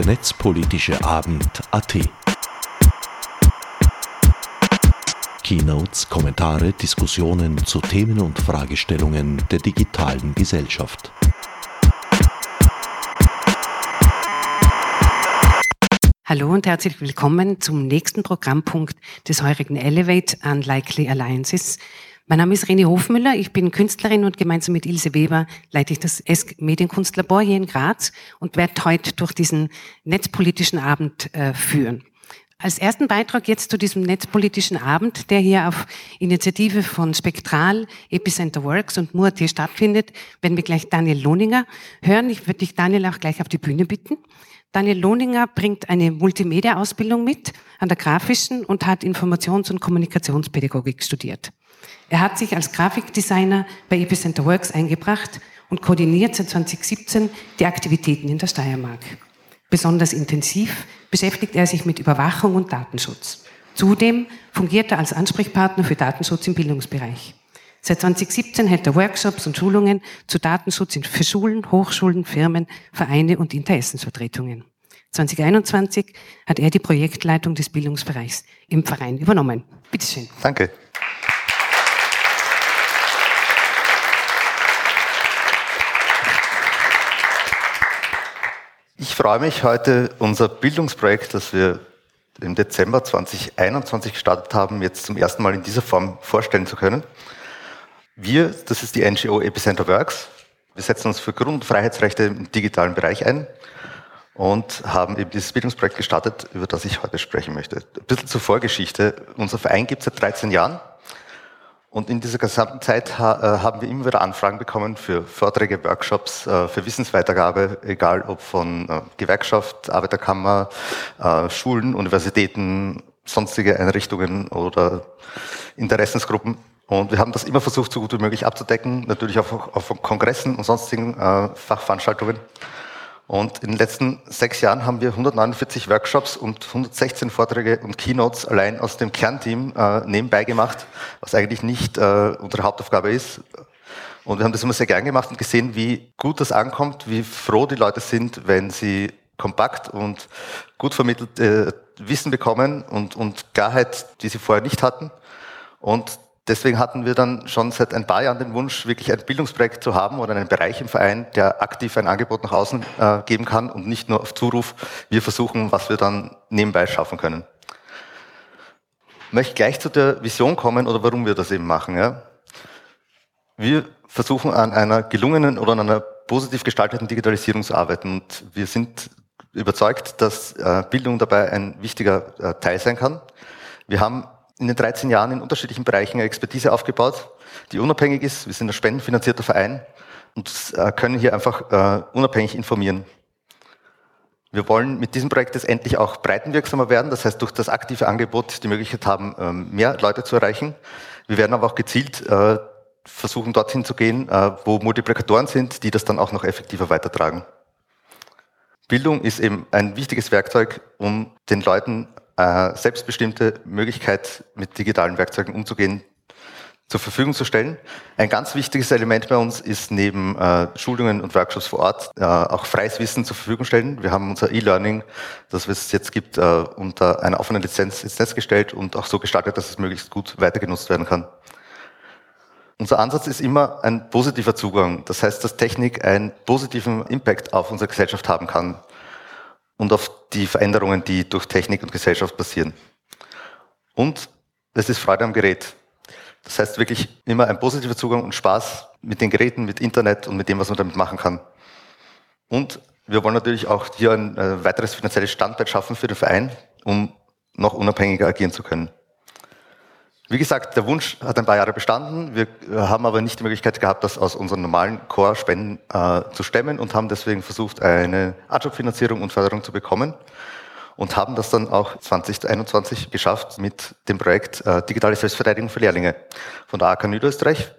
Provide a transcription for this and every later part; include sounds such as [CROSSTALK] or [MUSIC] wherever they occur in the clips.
der Netzpolitische Abend AT. Keynotes, Kommentare, Diskussionen zu Themen und Fragestellungen der digitalen Gesellschaft. Hallo und herzlich willkommen zum nächsten Programmpunkt des heurigen Elevate Unlikely Alliances. Mein Name ist René Hofmüller, ich bin Künstlerin und gemeinsam mit Ilse Weber leite ich das ESC Medienkunstlabor hier in Graz und werde heute durch diesen netzpolitischen Abend äh, führen. Als ersten Beitrag jetzt zu diesem netzpolitischen Abend, der hier auf Initiative von Spektral, Epicenter Works und Muat stattfindet, werden wir gleich Daniel Lohninger hören. Ich würde dich, Daniel, auch gleich auf die Bühne bitten. Daniel Lohninger bringt eine Multimedia-Ausbildung mit an der Grafischen und hat Informations- und Kommunikationspädagogik studiert. Er hat sich als Grafikdesigner bei Epicenter Works eingebracht und koordiniert seit 2017 die Aktivitäten in der Steiermark. Besonders intensiv beschäftigt er sich mit Überwachung und Datenschutz. Zudem fungiert er als Ansprechpartner für Datenschutz im Bildungsbereich. Seit 2017 hält er Workshops und Schulungen zu Datenschutz für Schulen, Hochschulen, Firmen, Vereine und Interessensvertretungen. 2021 hat er die Projektleitung des Bildungsbereichs im Verein übernommen. Bitte schön. Danke. Ich freue mich heute, unser Bildungsprojekt, das wir im Dezember 2021 gestartet haben, jetzt zum ersten Mal in dieser Form vorstellen zu können. Wir, das ist die NGO Epicenter Works. Wir setzen uns für Grund- und Freiheitsrechte im digitalen Bereich ein und haben eben dieses Bildungsprojekt gestartet, über das ich heute sprechen möchte. Ein bisschen zur Vorgeschichte. Unser Verein gibt es seit 13 Jahren und in dieser gesamten Zeit ha äh, haben wir immer wieder Anfragen bekommen für Vorträge, Workshops, äh, für Wissensweitergabe, egal ob von äh, Gewerkschaft, Arbeiterkammer, Schulen, Universitäten, sonstige Einrichtungen oder Interessensgruppen. Und wir haben das immer versucht, so gut wie möglich abzudecken, natürlich auch auf Kongressen und sonstigen Fachveranstaltungen. Und in den letzten sechs Jahren haben wir 149 Workshops und 116 Vorträge und Keynotes allein aus dem Kernteam äh, nebenbei gemacht, was eigentlich nicht äh, unsere Hauptaufgabe ist. Und wir haben das immer sehr gern gemacht und gesehen, wie gut das ankommt, wie froh die Leute sind, wenn sie kompakt und gut vermittelt äh, Wissen bekommen und, und Klarheit, die sie vorher nicht hatten. Und deswegen hatten wir dann schon seit ein paar Jahren den Wunsch, wirklich ein Bildungsprojekt zu haben oder einen Bereich im Verein, der aktiv ein Angebot nach außen äh, geben kann und nicht nur auf Zuruf. Wir versuchen, was wir dann nebenbei schaffen können. Ich möchte gleich zu der Vision kommen oder warum wir das eben machen. Ja? Wir versuchen an einer gelungenen oder an einer positiv gestalteten Digitalisierung zu arbeiten und wir sind überzeugt, dass äh, Bildung dabei ein wichtiger äh, Teil sein kann. Wir haben in den 13 Jahren in unterschiedlichen Bereichen eine Expertise aufgebaut, die unabhängig ist. Wir sind ein spendenfinanzierter Verein und äh, können hier einfach äh, unabhängig informieren. Wir wollen mit diesem Projekt jetzt endlich auch breitenwirksamer werden, das heißt durch das aktive Angebot die Möglichkeit haben, ähm, mehr Leute zu erreichen. Wir werden aber auch gezielt äh, versuchen, dorthin zu gehen, wo Multiplikatoren sind, die das dann auch noch effektiver weitertragen. Bildung ist eben ein wichtiges Werkzeug, um den Leuten äh, selbstbestimmte Möglichkeit, mit digitalen Werkzeugen umzugehen, zur Verfügung zu stellen. Ein ganz wichtiges Element bei uns ist neben äh, Schulungen und Workshops vor Ort äh, auch freies Wissen zur Verfügung stellen. Wir haben unser E-Learning, das es jetzt gibt, äh, unter einer offenen Lizenz ins Netz gestellt und auch so gestaltet, dass es möglichst gut weiter genutzt werden kann. Unser Ansatz ist immer ein positiver Zugang. Das heißt, dass Technik einen positiven Impact auf unsere Gesellschaft haben kann und auf die Veränderungen, die durch Technik und Gesellschaft passieren. Und es ist Freude am Gerät. Das heißt wirklich immer ein positiver Zugang und Spaß mit den Geräten, mit Internet und mit dem, was man damit machen kann. Und wir wollen natürlich auch hier ein äh, weiteres finanzielles Standbein schaffen für den Verein, um noch unabhängiger agieren zu können. Wie gesagt, der Wunsch hat ein paar Jahre bestanden. Wir haben aber nicht die Möglichkeit gehabt, das aus unseren normalen Core-Spenden äh, zu stemmen und haben deswegen versucht, eine Adjob-Finanzierung und Förderung zu bekommen und haben das dann auch 2021 geschafft mit dem Projekt äh, Digitale Selbstverteidigung für Lehrlinge von der AK Niederösterreich.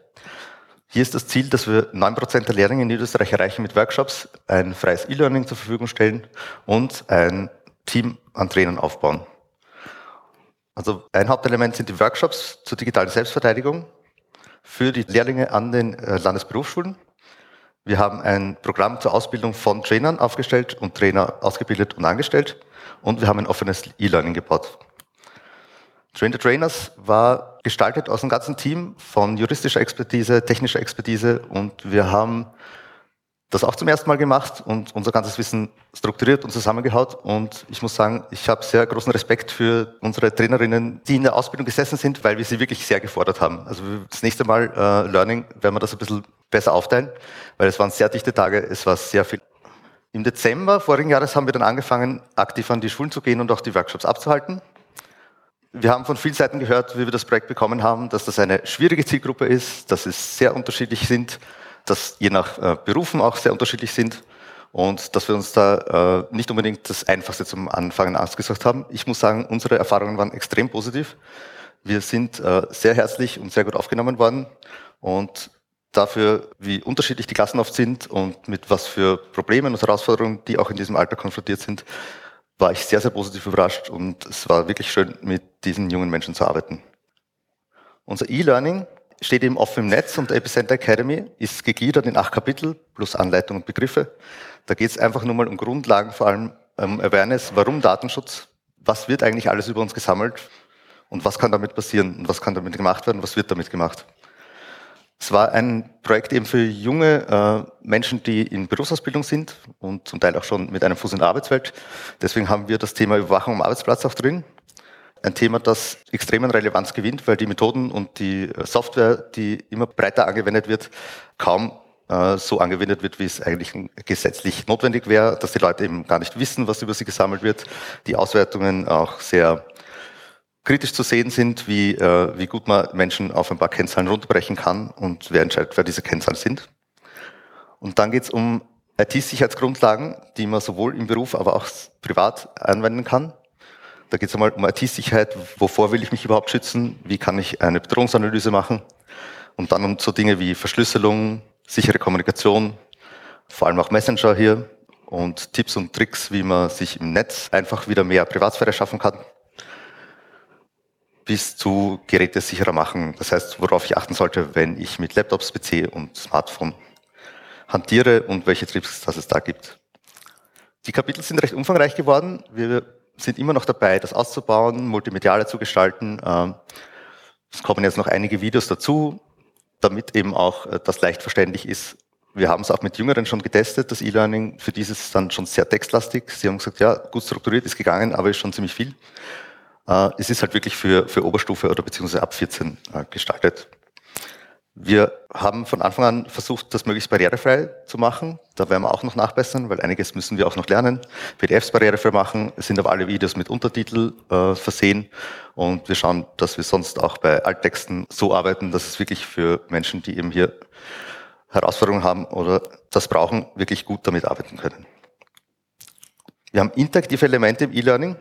Hier ist das Ziel, dass wir neun Prozent der Lehrlinge in Niederösterreich erreichen mit Workshops, ein freies E-Learning zur Verfügung stellen und ein Team an Trainern aufbauen. Also ein Hauptelement sind die Workshops zur digitalen Selbstverteidigung für die Lehrlinge an den äh, Landesberufsschulen. Wir haben ein Programm zur Ausbildung von Trainern aufgestellt und Trainer ausgebildet und angestellt. Und wir haben ein offenes E-Learning gebaut. Train the Trainers war gestaltet aus einem ganzen Team von juristischer Expertise, technischer Expertise und wir haben das auch zum ersten Mal gemacht und unser ganzes Wissen strukturiert und zusammengehaut. Und ich muss sagen, ich habe sehr großen Respekt für unsere Trainerinnen, die in der Ausbildung gesessen sind, weil wir sie wirklich sehr gefordert haben. Also das nächste Mal äh, Learning werden wir das ein bisschen besser aufteilen, weil es waren sehr dichte Tage, es war sehr viel. Im Dezember vorigen Jahres haben wir dann angefangen, aktiv an die Schulen zu gehen und auch die Workshops abzuhalten. Wir haben von vielen Seiten gehört, wie wir das Projekt bekommen haben, dass das eine schwierige Zielgruppe ist, dass es sehr unterschiedlich sind dass je nach äh, Berufen auch sehr unterschiedlich sind und dass wir uns da äh, nicht unbedingt das Einfachste zum Anfangen ausgesucht haben. Ich muss sagen, unsere Erfahrungen waren extrem positiv. Wir sind äh, sehr herzlich und sehr gut aufgenommen worden und dafür, wie unterschiedlich die Klassen oft sind und mit was für Problemen und Herausforderungen die auch in diesem Alter konfrontiert sind, war ich sehr, sehr positiv überrascht und es war wirklich schön, mit diesen jungen Menschen zu arbeiten. Unser E-Learning steht eben offen im Netz und Epicenter Academy ist gegliedert in acht Kapitel plus Anleitung und Begriffe. Da geht es einfach nur mal um Grundlagen, vor allem um Awareness, warum Datenschutz, was wird eigentlich alles über uns gesammelt und was kann damit passieren und was kann damit gemacht werden, was wird damit gemacht. Es war ein Projekt eben für junge äh, Menschen, die in Berufsausbildung sind und zum Teil auch schon mit einem Fuß in der Arbeitswelt. Deswegen haben wir das Thema Überwachung am Arbeitsplatz auch drin ein Thema, das extrem an Relevanz gewinnt, weil die Methoden und die äh, Software, die immer breiter angewendet wird, kaum äh, so angewendet wird, wie es eigentlich gesetzlich notwendig wäre, dass die Leute eben gar nicht wissen, was über sie gesammelt wird, die Auswertungen auch sehr kritisch zu sehen sind, wie, äh, wie gut man Menschen auf ein paar Kennzahlen runterbrechen kann und wer entscheidet, wer diese Kennzahlen sind. Und dann geht es um IT-Sicherheitsgrundlagen, die man sowohl im Beruf, aber auch privat anwenden kann. Da geht es einmal um IT-Sicherheit. Wovor will ich mich überhaupt schützen? Wie kann ich eine Bedrohungsanalyse machen? Und dann um so Dinge wie Verschlüsselung, sichere Kommunikation, vor allem auch Messenger hier und Tipps und Tricks, wie man sich im Netz einfach wieder mehr Privatsphäre schaffen kann, bis zu Geräte sicherer machen. Das heißt, worauf ich achten sollte, wenn ich mit Laptops, PC und Smartphone hantiere und welche Tricks das es da gibt. Die Kapitel sind recht umfangreich geworden. Wir sind immer noch dabei, das auszubauen, multimediale zu gestalten. Ähm, es kommen jetzt noch einige Videos dazu, damit eben auch äh, das leicht verständlich ist. Wir haben es auch mit Jüngeren schon getestet, das E-Learning. Für dieses ist dann schon sehr textlastig. Sie haben gesagt, ja, gut strukturiert ist gegangen, aber ist schon ziemlich viel. Äh, es ist halt wirklich für, für Oberstufe oder beziehungsweise ab 14 äh, gestaltet. Wir haben von Anfang an versucht, das möglichst barrierefrei zu machen. Da werden wir auch noch nachbessern, weil einiges müssen wir auch noch lernen. PDFs barrierefrei machen, sind aber alle Videos mit Untertitel äh, versehen. Und wir schauen, dass wir sonst auch bei Alttexten so arbeiten, dass es wirklich für Menschen, die eben hier Herausforderungen haben oder das brauchen, wirklich gut damit arbeiten können. Wir haben interaktive Elemente im E-Learning,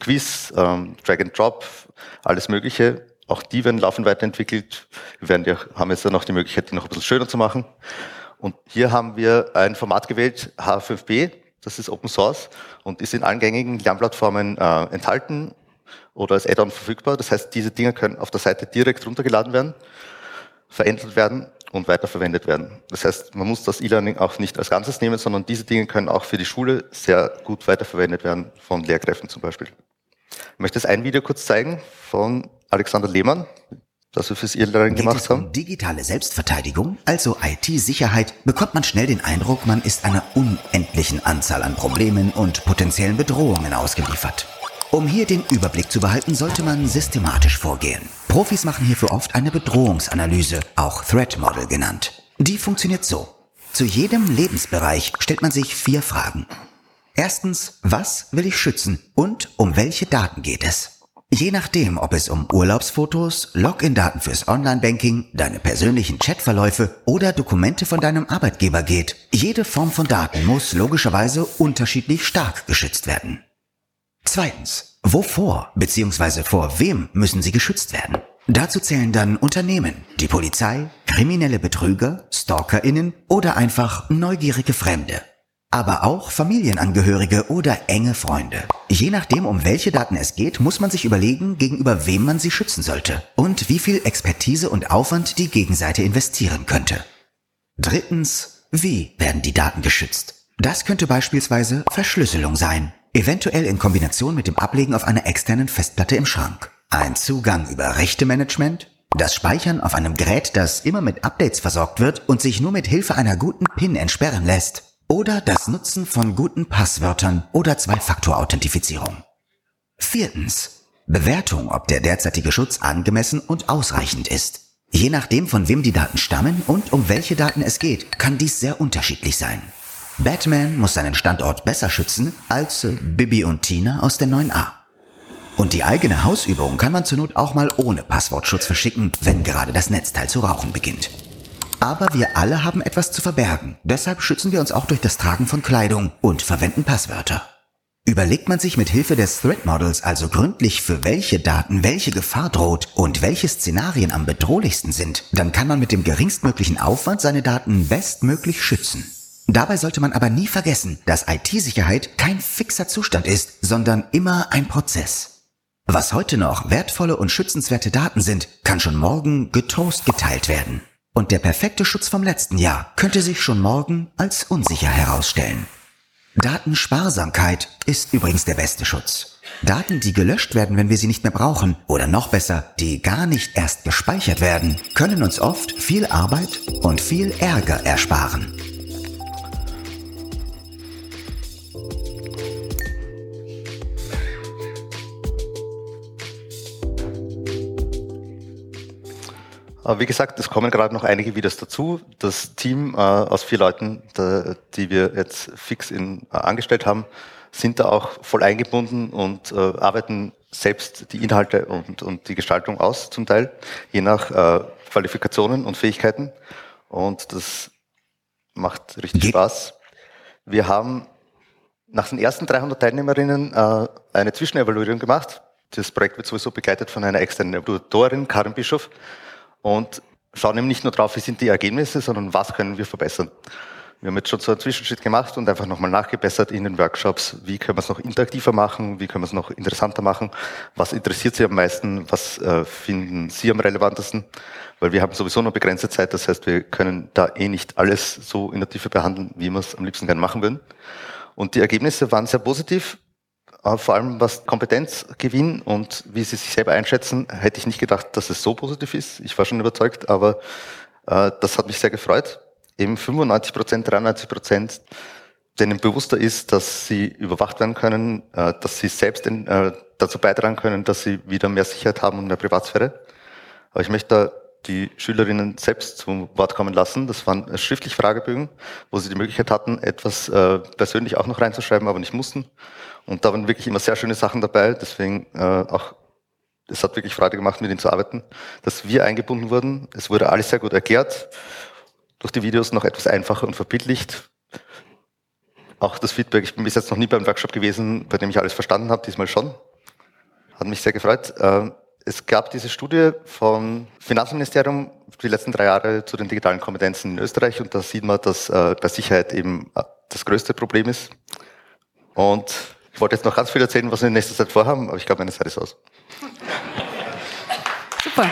Quiz, ähm, Drag and Drop, alles Mögliche auch die werden laufend weiterentwickelt. Wir werden ja, haben jetzt dann noch die Möglichkeit, die noch ein bisschen schöner zu machen. Und hier haben wir ein Format gewählt, H5B, das ist Open Source und ist in allen gängigen Lernplattformen äh, enthalten oder als Add-on verfügbar. Das heißt, diese Dinge können auf der Seite direkt runtergeladen werden, verändert werden und weiterverwendet werden. Das heißt, man muss das E-Learning auch nicht als Ganzes nehmen, sondern diese Dinge können auch für die Schule sehr gut weiterverwendet werden, von Lehrkräften zum Beispiel. Ich möchte jetzt ein Video kurz zeigen von Alexander Lehmann, das wir fürs E-Learning gemacht haben. Um digitale Selbstverteidigung, also IT-Sicherheit, bekommt man schnell den Eindruck, man ist einer unendlichen Anzahl an Problemen und potenziellen Bedrohungen ausgeliefert. Um hier den Überblick zu behalten, sollte man systematisch vorgehen. Profis machen hierfür oft eine Bedrohungsanalyse, auch Threat Model genannt. Die funktioniert so. Zu jedem Lebensbereich stellt man sich vier Fragen. Erstens, was will ich schützen und um welche Daten geht es? Je nachdem, ob es um Urlaubsfotos, Login-Daten fürs Online-Banking, deine persönlichen Chatverläufe oder Dokumente von deinem Arbeitgeber geht, jede Form von Daten muss logischerweise unterschiedlich stark geschützt werden. Zweitens, wovor bzw. vor wem müssen sie geschützt werden? Dazu zählen dann Unternehmen, die Polizei, kriminelle Betrüger, Stalkerinnen oder einfach neugierige Fremde aber auch Familienangehörige oder enge Freunde. Je nachdem, um welche Daten es geht, muss man sich überlegen, gegenüber wem man sie schützen sollte und wie viel Expertise und Aufwand die Gegenseite investieren könnte. Drittens, Wie werden die Daten geschützt? Das könnte beispielsweise Verschlüsselung sein, eventuell in Kombination mit dem Ablegen auf einer externen Festplatte im Schrank. Ein Zugang über Rechtemanagement, das Speichern auf einem Gerät, das immer mit Updates versorgt wird und sich nur mit Hilfe einer guten PIN entsperren lässt. Oder das Nutzen von guten Passwörtern oder Zwei-Faktor-Authentifizierung. Viertens. Bewertung, ob der derzeitige Schutz angemessen und ausreichend ist. Je nachdem, von wem die Daten stammen und um welche Daten es geht, kann dies sehr unterschiedlich sein. Batman muss seinen Standort besser schützen als Bibi und Tina aus der 9a. Und die eigene Hausübung kann man zur Not auch mal ohne Passwortschutz verschicken, wenn gerade das Netzteil zu rauchen beginnt. Aber wir alle haben etwas zu verbergen. Deshalb schützen wir uns auch durch das Tragen von Kleidung und verwenden Passwörter. Überlegt man sich mit Hilfe des Threat Models also gründlich, für welche Daten welche Gefahr droht und welche Szenarien am bedrohlichsten sind, dann kann man mit dem geringstmöglichen Aufwand seine Daten bestmöglich schützen. Dabei sollte man aber nie vergessen, dass IT-Sicherheit kein fixer Zustand ist, sondern immer ein Prozess. Was heute noch wertvolle und schützenswerte Daten sind, kann schon morgen getrost geteilt werden. Und der perfekte Schutz vom letzten Jahr könnte sich schon morgen als unsicher herausstellen. Datensparsamkeit ist übrigens der beste Schutz. Daten, die gelöscht werden, wenn wir sie nicht mehr brauchen, oder noch besser, die gar nicht erst gespeichert werden, können uns oft viel Arbeit und viel Ärger ersparen. Wie gesagt, es kommen gerade noch einige Videos dazu. Das Team äh, aus vier Leuten, da, die wir jetzt fix in, äh, angestellt haben, sind da auch voll eingebunden und äh, arbeiten selbst die Inhalte und, und die Gestaltung aus, zum Teil, je nach äh, Qualifikationen und Fähigkeiten. Und das macht richtig Ge Spaß. Wir haben nach den ersten 300 Teilnehmerinnen äh, eine Zwischenevaluierung gemacht. Das Projekt wird sowieso begleitet von einer externen Evaluatorin, Karin Bischof und schauen eben nicht nur drauf, wie sind die Ergebnisse, sondern was können wir verbessern. Wir haben jetzt schon so einen Zwischenschritt gemacht und einfach nochmal nachgebessert in den Workshops. Wie können wir es noch interaktiver machen? Wie können wir es noch interessanter machen? Was interessiert Sie am meisten? Was äh, finden Sie am relevantesten? Weil wir haben sowieso nur begrenzte Zeit. Das heißt, wir können da eh nicht alles so in der Tiefe behandeln, wie wir es am liebsten gerne machen würden. Und die Ergebnisse waren sehr positiv. Vor allem was Kompetenzgewinn und wie Sie sich selber einschätzen, hätte ich nicht gedacht, dass es so positiv ist. Ich war schon überzeugt, aber äh, das hat mich sehr gefreut. Eben 95 Prozent, 93 Prozent, denen bewusster ist, dass sie überwacht werden können, äh, dass sie selbst in, äh, dazu beitragen können, dass sie wieder mehr Sicherheit haben und mehr Privatsphäre. Aber ich möchte da die Schülerinnen selbst zum Wort kommen lassen. Das waren schriftlich Fragebögen, wo sie die Möglichkeit hatten, etwas äh, persönlich auch noch reinzuschreiben, aber nicht mussten. Und da waren wirklich immer sehr schöne Sachen dabei. Deswegen äh, auch, es hat wirklich Freude gemacht, mit ihnen zu arbeiten, dass wir eingebunden wurden. Es wurde alles sehr gut erklärt, durch die Videos noch etwas einfacher und verbildlicht. Auch das Feedback, ich bin bis jetzt noch nie beim Workshop gewesen, bei dem ich alles verstanden habe, diesmal schon. Hat mich sehr gefreut. Äh, es gab diese Studie vom Finanzministerium die letzten drei Jahre zu den digitalen Kompetenzen in Österreich und da sieht man, dass äh, bei Sicherheit eben äh, das größte Problem ist. Und ich wollte jetzt noch ganz viel erzählen, was wir in nächster Zeit vorhaben, aber ich glaube, meine Zeit ist aus. Super.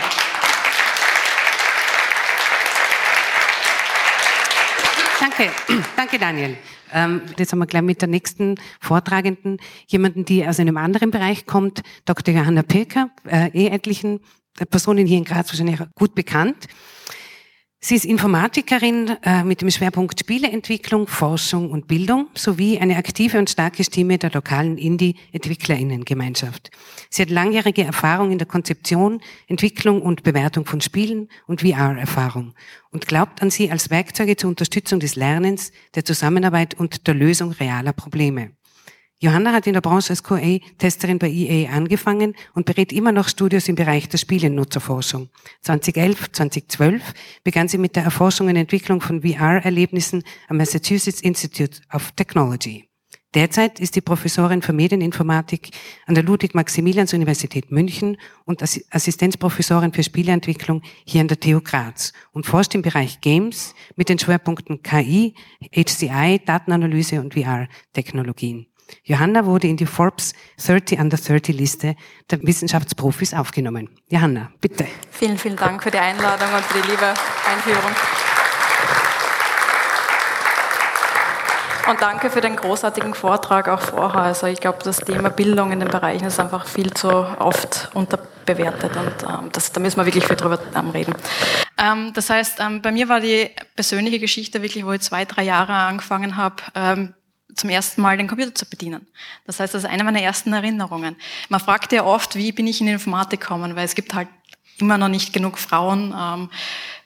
Danke, danke Daniel. Ähm, jetzt haben wir gleich mit der nächsten Vortragenden jemanden, die aus einem anderen Bereich kommt, Dr. Johanna Pirker, äh, eh etlichen Personen hier in Graz wahrscheinlich gut bekannt. Sie ist Informatikerin äh, mit dem Schwerpunkt Spieleentwicklung, Forschung und Bildung sowie eine aktive und starke Stimme der lokalen Indie-Entwicklerinnengemeinschaft. Sie hat langjährige Erfahrung in der Konzeption, Entwicklung und Bewertung von Spielen und VR-Erfahrung und glaubt an sie als Werkzeuge zur Unterstützung des Lernens, der Zusammenarbeit und der Lösung realer Probleme. Johanna hat in der Branche als QA-Testerin bei EA angefangen und berät immer noch Studios im Bereich der Spielennutzerforschung. 2011, 2012 begann sie mit der Erforschung und Entwicklung von VR-Erlebnissen am Massachusetts Institute of Technology. Derzeit ist die Professorin für Medieninformatik an der Ludwig-Maximilians-Universität München und Assistenzprofessorin für Spieleentwicklung hier an der TU Graz und forscht im Bereich Games mit den Schwerpunkten KI, HCI, Datenanalyse und VR-Technologien. Johanna wurde in die Forbes 30 Under 30 Liste der Wissenschaftsprofis aufgenommen. Johanna, bitte. Vielen, vielen Dank für die Einladung und für die liebe Einführung. Und danke für den großartigen Vortrag auch vorher. Also ich glaube, das Thema Bildung in den Bereichen ist einfach viel zu oft unterbewertet und ähm, das, da müssen wir wirklich viel drüber ähm, reden. Ähm, das heißt, ähm, bei mir war die persönliche Geschichte wirklich, wo ich zwei, drei Jahre angefangen habe, ähm, zum ersten Mal den Computer zu bedienen. Das heißt, das ist eine meiner ersten Erinnerungen. Man fragt ja oft, wie bin ich in die Informatik gekommen, weil es gibt halt immer noch nicht genug Frauen ähm,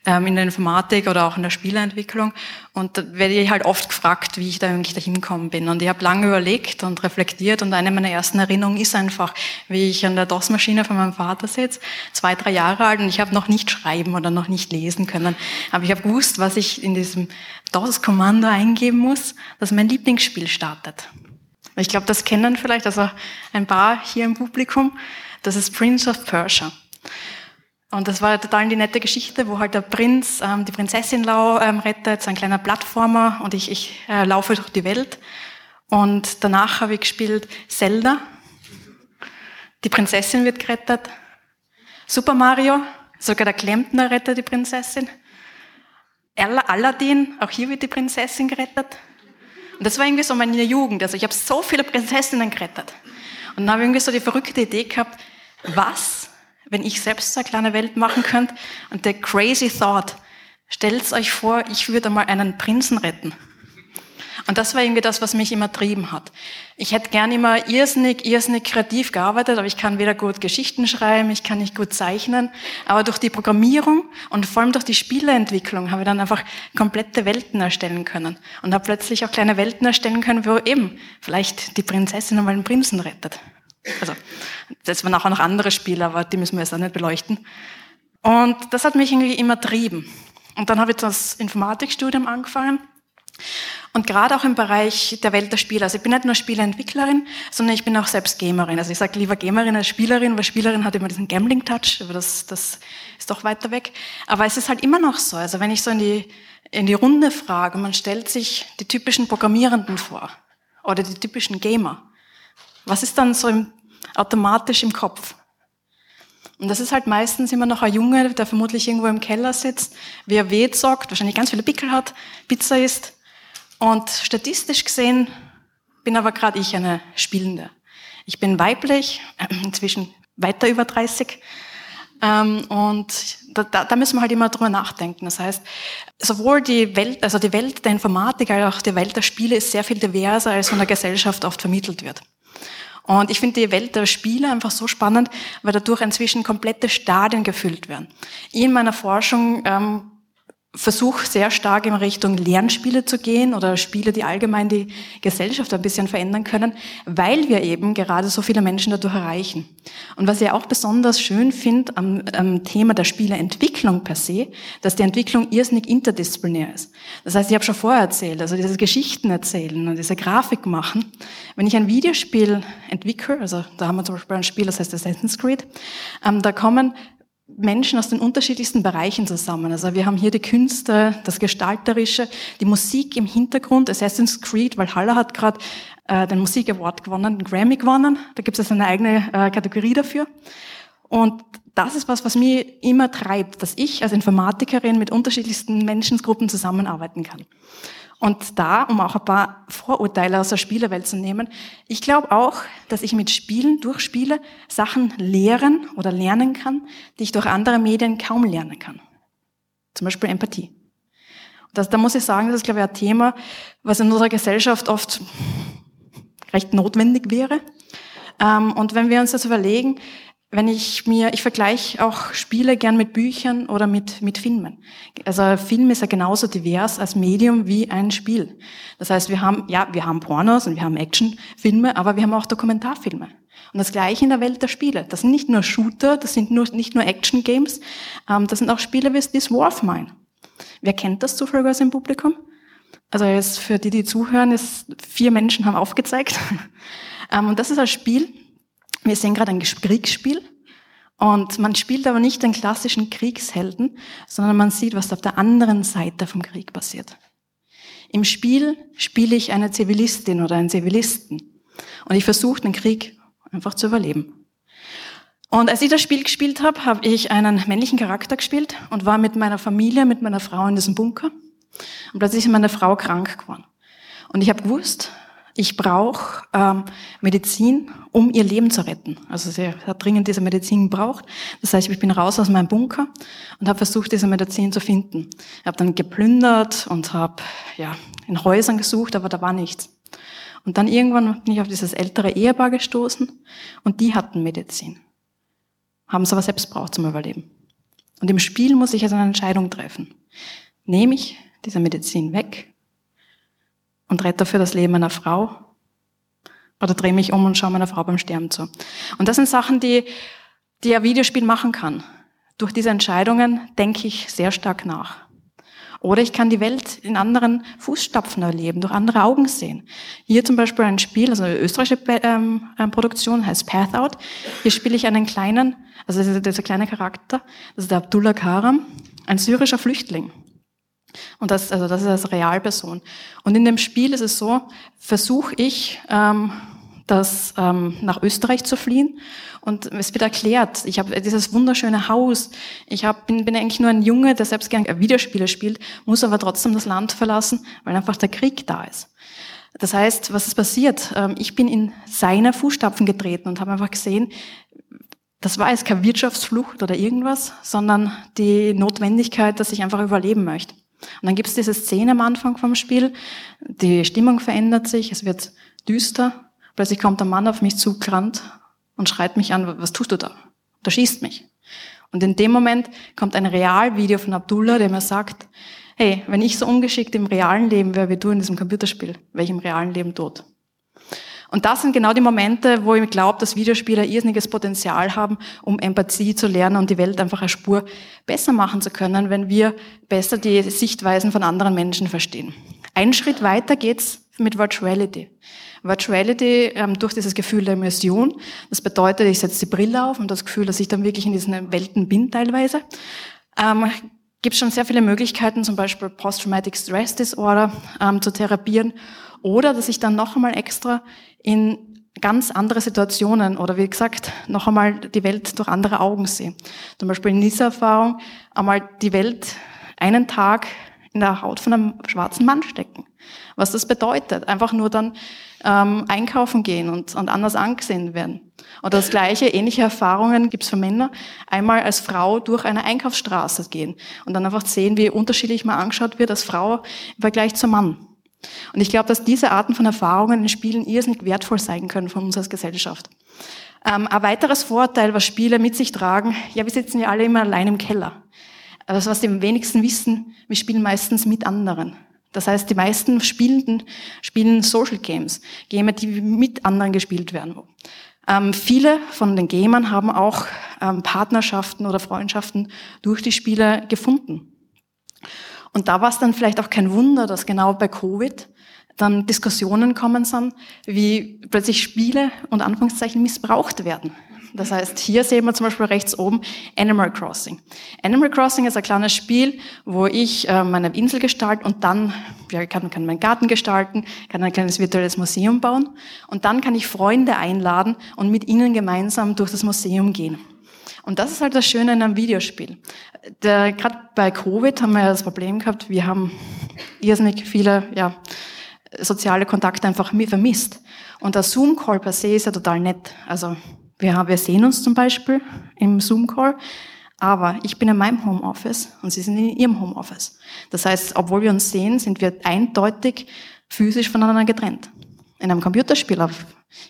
ähm, in der Informatik oder auch in der Spieleentwicklung. Und da werde ich halt oft gefragt, wie ich da eigentlich dahin gekommen bin. Und ich habe lange überlegt und reflektiert und eine meiner ersten Erinnerungen ist einfach, wie ich an der DOS-Maschine von meinem Vater sitze, zwei, drei Jahre alt und ich habe noch nicht schreiben oder noch nicht lesen können. Aber ich habe gewusst, was ich in diesem DOS-Kommando eingeben muss, dass mein Lieblingsspiel startet. Ich glaube, das kennen vielleicht also ein paar hier im Publikum. Das ist Prince of Persia. Und das war total die nette Geschichte, wo halt der Prinz ähm, die Prinzessin lau, ähm, rettet, so ein kleiner Plattformer und ich, ich äh, laufe durch die Welt. Und danach habe ich gespielt Zelda. Die Prinzessin wird gerettet. Super Mario, sogar der Klempner rettet die Prinzessin. Aladdin, auch hier wird die Prinzessin gerettet. Und das war irgendwie so meine Jugend. Also ich habe so viele Prinzessinnen gerettet. Und dann habe ich irgendwie so die verrückte Idee gehabt, was wenn ich selbst eine kleine Welt machen könnte. Und der crazy thought, stellt euch vor, ich würde mal einen Prinzen retten. Und das war irgendwie das, was mich immer trieben hat. Ich hätte gern immer irrsinnig, irrsinnig kreativ gearbeitet, aber ich kann weder gut Geschichten schreiben, ich kann nicht gut zeichnen. Aber durch die Programmierung und vor allem durch die Spieleentwicklung habe ich dann einfach komplette Welten erstellen können. Und habe plötzlich auch kleine Welten erstellen können, wo eben vielleicht die Prinzessin einmal einen Prinzen rettet. Also, das waren auch noch andere Spiele, aber die müssen wir jetzt auch nicht beleuchten. Und das hat mich irgendwie immer trieben. Und dann habe ich das Informatikstudium angefangen. Und gerade auch im Bereich der Welt der Spiele. Also ich bin nicht nur Spieleentwicklerin, sondern ich bin auch selbst Gamerin. Also ich sage lieber Gamerin als Spielerin, weil Spielerin hat immer diesen Gambling-Touch, aber das, das ist doch weiter weg. Aber es ist halt immer noch so. Also wenn ich so in die, in die Runde frage, man stellt sich die typischen Programmierenden vor oder die typischen Gamer. Was ist dann so im automatisch im Kopf. Und das ist halt meistens immer noch ein Junge, der vermutlich irgendwo im Keller sitzt, wie er weht sagt, wahrscheinlich ganz viele Pickel hat, Pizza isst. Und statistisch gesehen bin aber gerade ich eine Spielende. Ich bin weiblich, [CLEARS THROAT] inzwischen weiter über 30. Ähm, und da, da müssen wir halt immer drüber nachdenken. Das heißt, sowohl die Welt, also die Welt der Informatik als auch die Welt der Spiele ist sehr viel diverser, als von der Gesellschaft oft vermittelt wird. Und ich finde die Welt der Spiele einfach so spannend, weil dadurch inzwischen komplette Stadien gefüllt werden. In meiner Forschung ähm, versuche sehr stark in Richtung Lernspiele zu gehen oder Spiele, die allgemein die Gesellschaft ein bisschen verändern können, weil wir eben gerade so viele Menschen dadurch erreichen. Und was ich auch besonders schön finde am, am Thema der Spieleentwicklung per se, dass die Entwicklung irrsinnig interdisziplinär ist. Das heißt, ich habe schon vorher erzählt, also dieses Geschichten erzählen und diese Grafik machen. Wenn ich ein Videospiel entwickle, also da haben wir zum Beispiel ein Spiel, das heißt Assassin's Creed, ähm, da kommen Menschen aus den unterschiedlichsten Bereichen zusammen. Also wir haben hier die Künste, das Gestalterische, die Musik im Hintergrund. Assassin's Creed, weil Haller hat gerade äh, den Musik Award gewonnen, den Grammy gewonnen. Da gibt es eine eigene äh, Kategorie dafür. Und das ist was, was mich immer treibt, dass ich als Informatikerin mit unterschiedlichsten Menschengruppen zusammenarbeiten kann. Und da, um auch ein paar Vorurteile aus der Spielewelt zu nehmen, ich glaube auch, dass ich mit Spielen, durch Spiele, Sachen lehren oder lernen kann, die ich durch andere Medien kaum lernen kann. Zum Beispiel Empathie. Das, da muss ich sagen, das ist, glaube ich, ein Thema, was in unserer Gesellschaft oft recht notwendig wäre. Ähm, und wenn wir uns das überlegen, wenn ich mir, ich vergleiche auch Spiele gern mit Büchern oder mit, mit Filmen. Also Film ist ja genauso divers als Medium wie ein Spiel. Das heißt, wir haben, ja, wir haben Pornos und wir haben Actionfilme, aber wir haben auch Dokumentarfilme. Und das Gleiche in der Welt der Spiele. Das sind nicht nur Shooter, das sind nur, nicht nur Action-Games, ähm, das sind auch Spiele wie This War of Mine. Wer kennt das zufällig aus dem Publikum? Also jetzt für die, die zuhören, ist, vier Menschen haben aufgezeigt. [LAUGHS] ähm, und das ist ein Spiel, wir sehen gerade ein Kriegsspiel und man spielt aber nicht den klassischen Kriegshelden, sondern man sieht, was auf der anderen Seite vom Krieg passiert. Im Spiel spiele ich eine Zivilistin oder einen Zivilisten und ich versuche den Krieg einfach zu überleben. Und als ich das Spiel gespielt habe, habe ich einen männlichen Charakter gespielt und war mit meiner Familie, mit meiner Frau in diesem Bunker. Und plötzlich ist meine Frau krank geworden. Und ich habe gewusst, ich brauche ähm, Medizin, um ihr Leben zu retten. Also sie hat dringend diese Medizin gebraucht. Das heißt, ich bin raus aus meinem Bunker und habe versucht, diese Medizin zu finden. Ich habe dann geplündert und habe ja, in Häusern gesucht, aber da war nichts. Und dann irgendwann bin ich auf dieses ältere Ehepaar gestoßen und die hatten Medizin. Haben es aber selbst braucht zum Überleben. Und im Spiel muss ich jetzt eine Entscheidung treffen. Nehme ich diese Medizin weg und rette dafür das Leben einer Frau oder drehe mich um und schaue meiner Frau beim Sterben zu. Und das sind Sachen, die, die ein Videospiel machen kann. Durch diese Entscheidungen denke ich sehr stark nach. Oder ich kann die Welt in anderen Fußstapfen erleben, durch andere Augen sehen. Hier zum Beispiel ein Spiel, also eine österreichische ähm, ähm, Produktion, heißt Path Out. Hier spiele ich einen kleinen, also dieser, dieser kleine Charakter, das ist der Abdullah Karam, ein syrischer Flüchtling. Und das, also das ist als Realperson. Und in dem Spiel ist es so, versuche ich, ähm, das ähm, nach Österreich zu fliehen. Und es wird erklärt, ich habe dieses wunderschöne Haus. Ich hab, bin, bin eigentlich nur ein Junge, der selbst gerne Videospiele spielt, muss aber trotzdem das Land verlassen, weil einfach der Krieg da ist. Das heißt, was ist passiert? Ähm, ich bin in seine Fußstapfen getreten und habe einfach gesehen, das war jetzt keine Wirtschaftsflucht oder irgendwas, sondern die Notwendigkeit, dass ich einfach überleben möchte. Und dann gibt es diese Szene am Anfang vom Spiel, die Stimmung verändert sich, es wird düster, plötzlich kommt der Mann auf mich zugerannt und schreit mich an, was tust du da? Da schießt mich. Und in dem Moment kommt ein Realvideo von Abdullah, der mir sagt, hey, wenn ich so ungeschickt im realen Leben wäre wie du in diesem Computerspiel, wäre ich im realen Leben tot. Und das sind genau die Momente, wo ich glaube, dass Videospiele irrsinniges Potenzial haben, um Empathie zu lernen und die Welt einfach eine Spur besser machen zu können, wenn wir besser die Sichtweisen von anderen Menschen verstehen. Einen Schritt weiter geht's mit Virtuality. Virtuality ähm, durch dieses Gefühl der Immersion. Das bedeutet, ich setze die Brille auf und das Gefühl, dass ich dann wirklich in diesen Welten bin teilweise. Ähm, gibt schon sehr viele Möglichkeiten, zum Beispiel Post-Traumatic Stress Disorder ähm, zu therapieren oder dass ich dann noch einmal extra in ganz andere Situationen oder wie gesagt, noch einmal die Welt durch andere Augen sehe. Zum Beispiel in dieser Erfahrung einmal die Welt einen Tag in der Haut von einem schwarzen Mann stecken. Was das bedeutet, einfach nur dann ähm, einkaufen gehen und, und anders angesehen werden. Oder das gleiche, ähnliche Erfahrungen gibt es für Männer. Einmal als Frau durch eine Einkaufsstraße gehen und dann einfach sehen, wie unterschiedlich man angeschaut wird als Frau im Vergleich zum Mann. Und ich glaube, dass diese Arten von Erfahrungen in Spielen irrsinnig wertvoll sein können von uns als Gesellschaft. Ähm, ein weiteres Vorteil, was Spiele mit sich tragen, ja, wir sitzen ja alle immer allein im Keller. Also was die wenigsten wissen, wir spielen meistens mit anderen. Das heißt, die meisten Spielenden spielen Social Games, Games, die mit anderen gespielt werden. Ähm, viele von den Gamern haben auch ähm, Partnerschaften oder Freundschaften durch die Spiele gefunden. Und da war es dann vielleicht auch kein Wunder, dass genau bei Covid dann Diskussionen kommen sind, wie plötzlich Spiele und Anführungszeichen missbraucht werden. Das heißt, hier sehen wir zum Beispiel rechts oben Animal Crossing. Animal Crossing ist ein kleines Spiel, wo ich äh, meine Insel gestalte und dann ja, kann, kann meinen Garten gestalten, kann ein kleines virtuelles Museum bauen und dann kann ich Freunde einladen und mit ihnen gemeinsam durch das Museum gehen. Und das ist halt das Schöne in einem Videospiel. Gerade bei Covid haben wir ja das Problem gehabt, wir haben irrsinnig viele ja, soziale Kontakte einfach vermisst. Und der Zoom-Call per se ist ja total nett. Also wir, haben, wir sehen uns zum Beispiel im Zoom-Call, aber ich bin in meinem Homeoffice und Sie sind in Ihrem Homeoffice. Das heißt, obwohl wir uns sehen, sind wir eindeutig physisch voneinander getrennt. In einem Computerspiel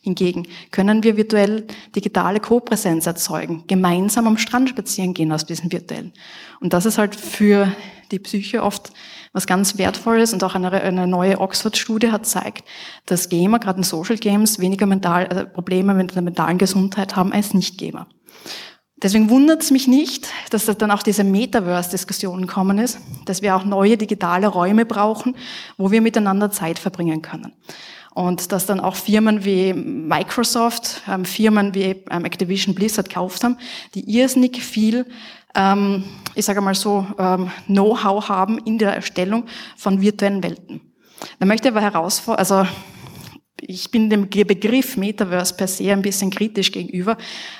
hingegen können wir virtuell digitale Kopräsenz erzeugen, gemeinsam am Strand spazieren gehen aus diesem virtuellen. Und das ist halt für die Psyche oft was ganz Wertvolles und auch eine, eine neue Oxford-Studie hat zeigt, dass Gamer, gerade in Social Games, weniger mental, also Probleme mit der mentalen Gesundheit haben als Nicht-Gamer. Deswegen wundert es mich nicht, dass dann auch diese Metaverse-Diskussion kommen ist, dass wir auch neue digitale Räume brauchen, wo wir miteinander Zeit verbringen können. Und dass dann auch Firmen wie Microsoft, ähm, Firmen wie ähm, Activision Blizzard gekauft haben, die irrsinnig viel, ähm, ich sage mal so, ähm, Know-how haben in der Erstellung von virtuellen Welten. Da möchte ich aber herausfordern, also ich bin dem Begriff Metaverse per se ein bisschen kritisch gegenüber,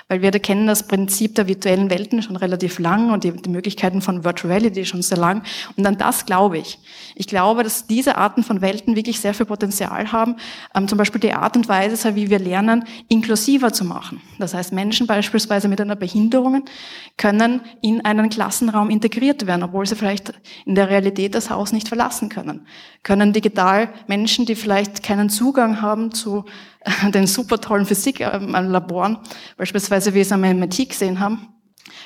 weil wir kennen das Prinzip der virtuellen Welten schon relativ lang und die, die, Möglichkeiten von Virtual Reality schon sehr lang. Und an das glaube ich. Ich glaube, dass diese Arten von Welten wirklich sehr viel Potenzial haben. Ähm, zum Beispiel die Art und Weise, wie wir lernen, inklusiver zu machen. Das heißt, Menschen beispielsweise mit einer Behinderung können in einen Klassenraum integriert werden, obwohl sie vielleicht in der Realität das Haus nicht verlassen können. Können digital Menschen, die vielleicht keinen Zugang haben, zu [LAUGHS] den super tollen Physiklaboren, ähm, beispielsweise wie wir es am MIT gesehen haben,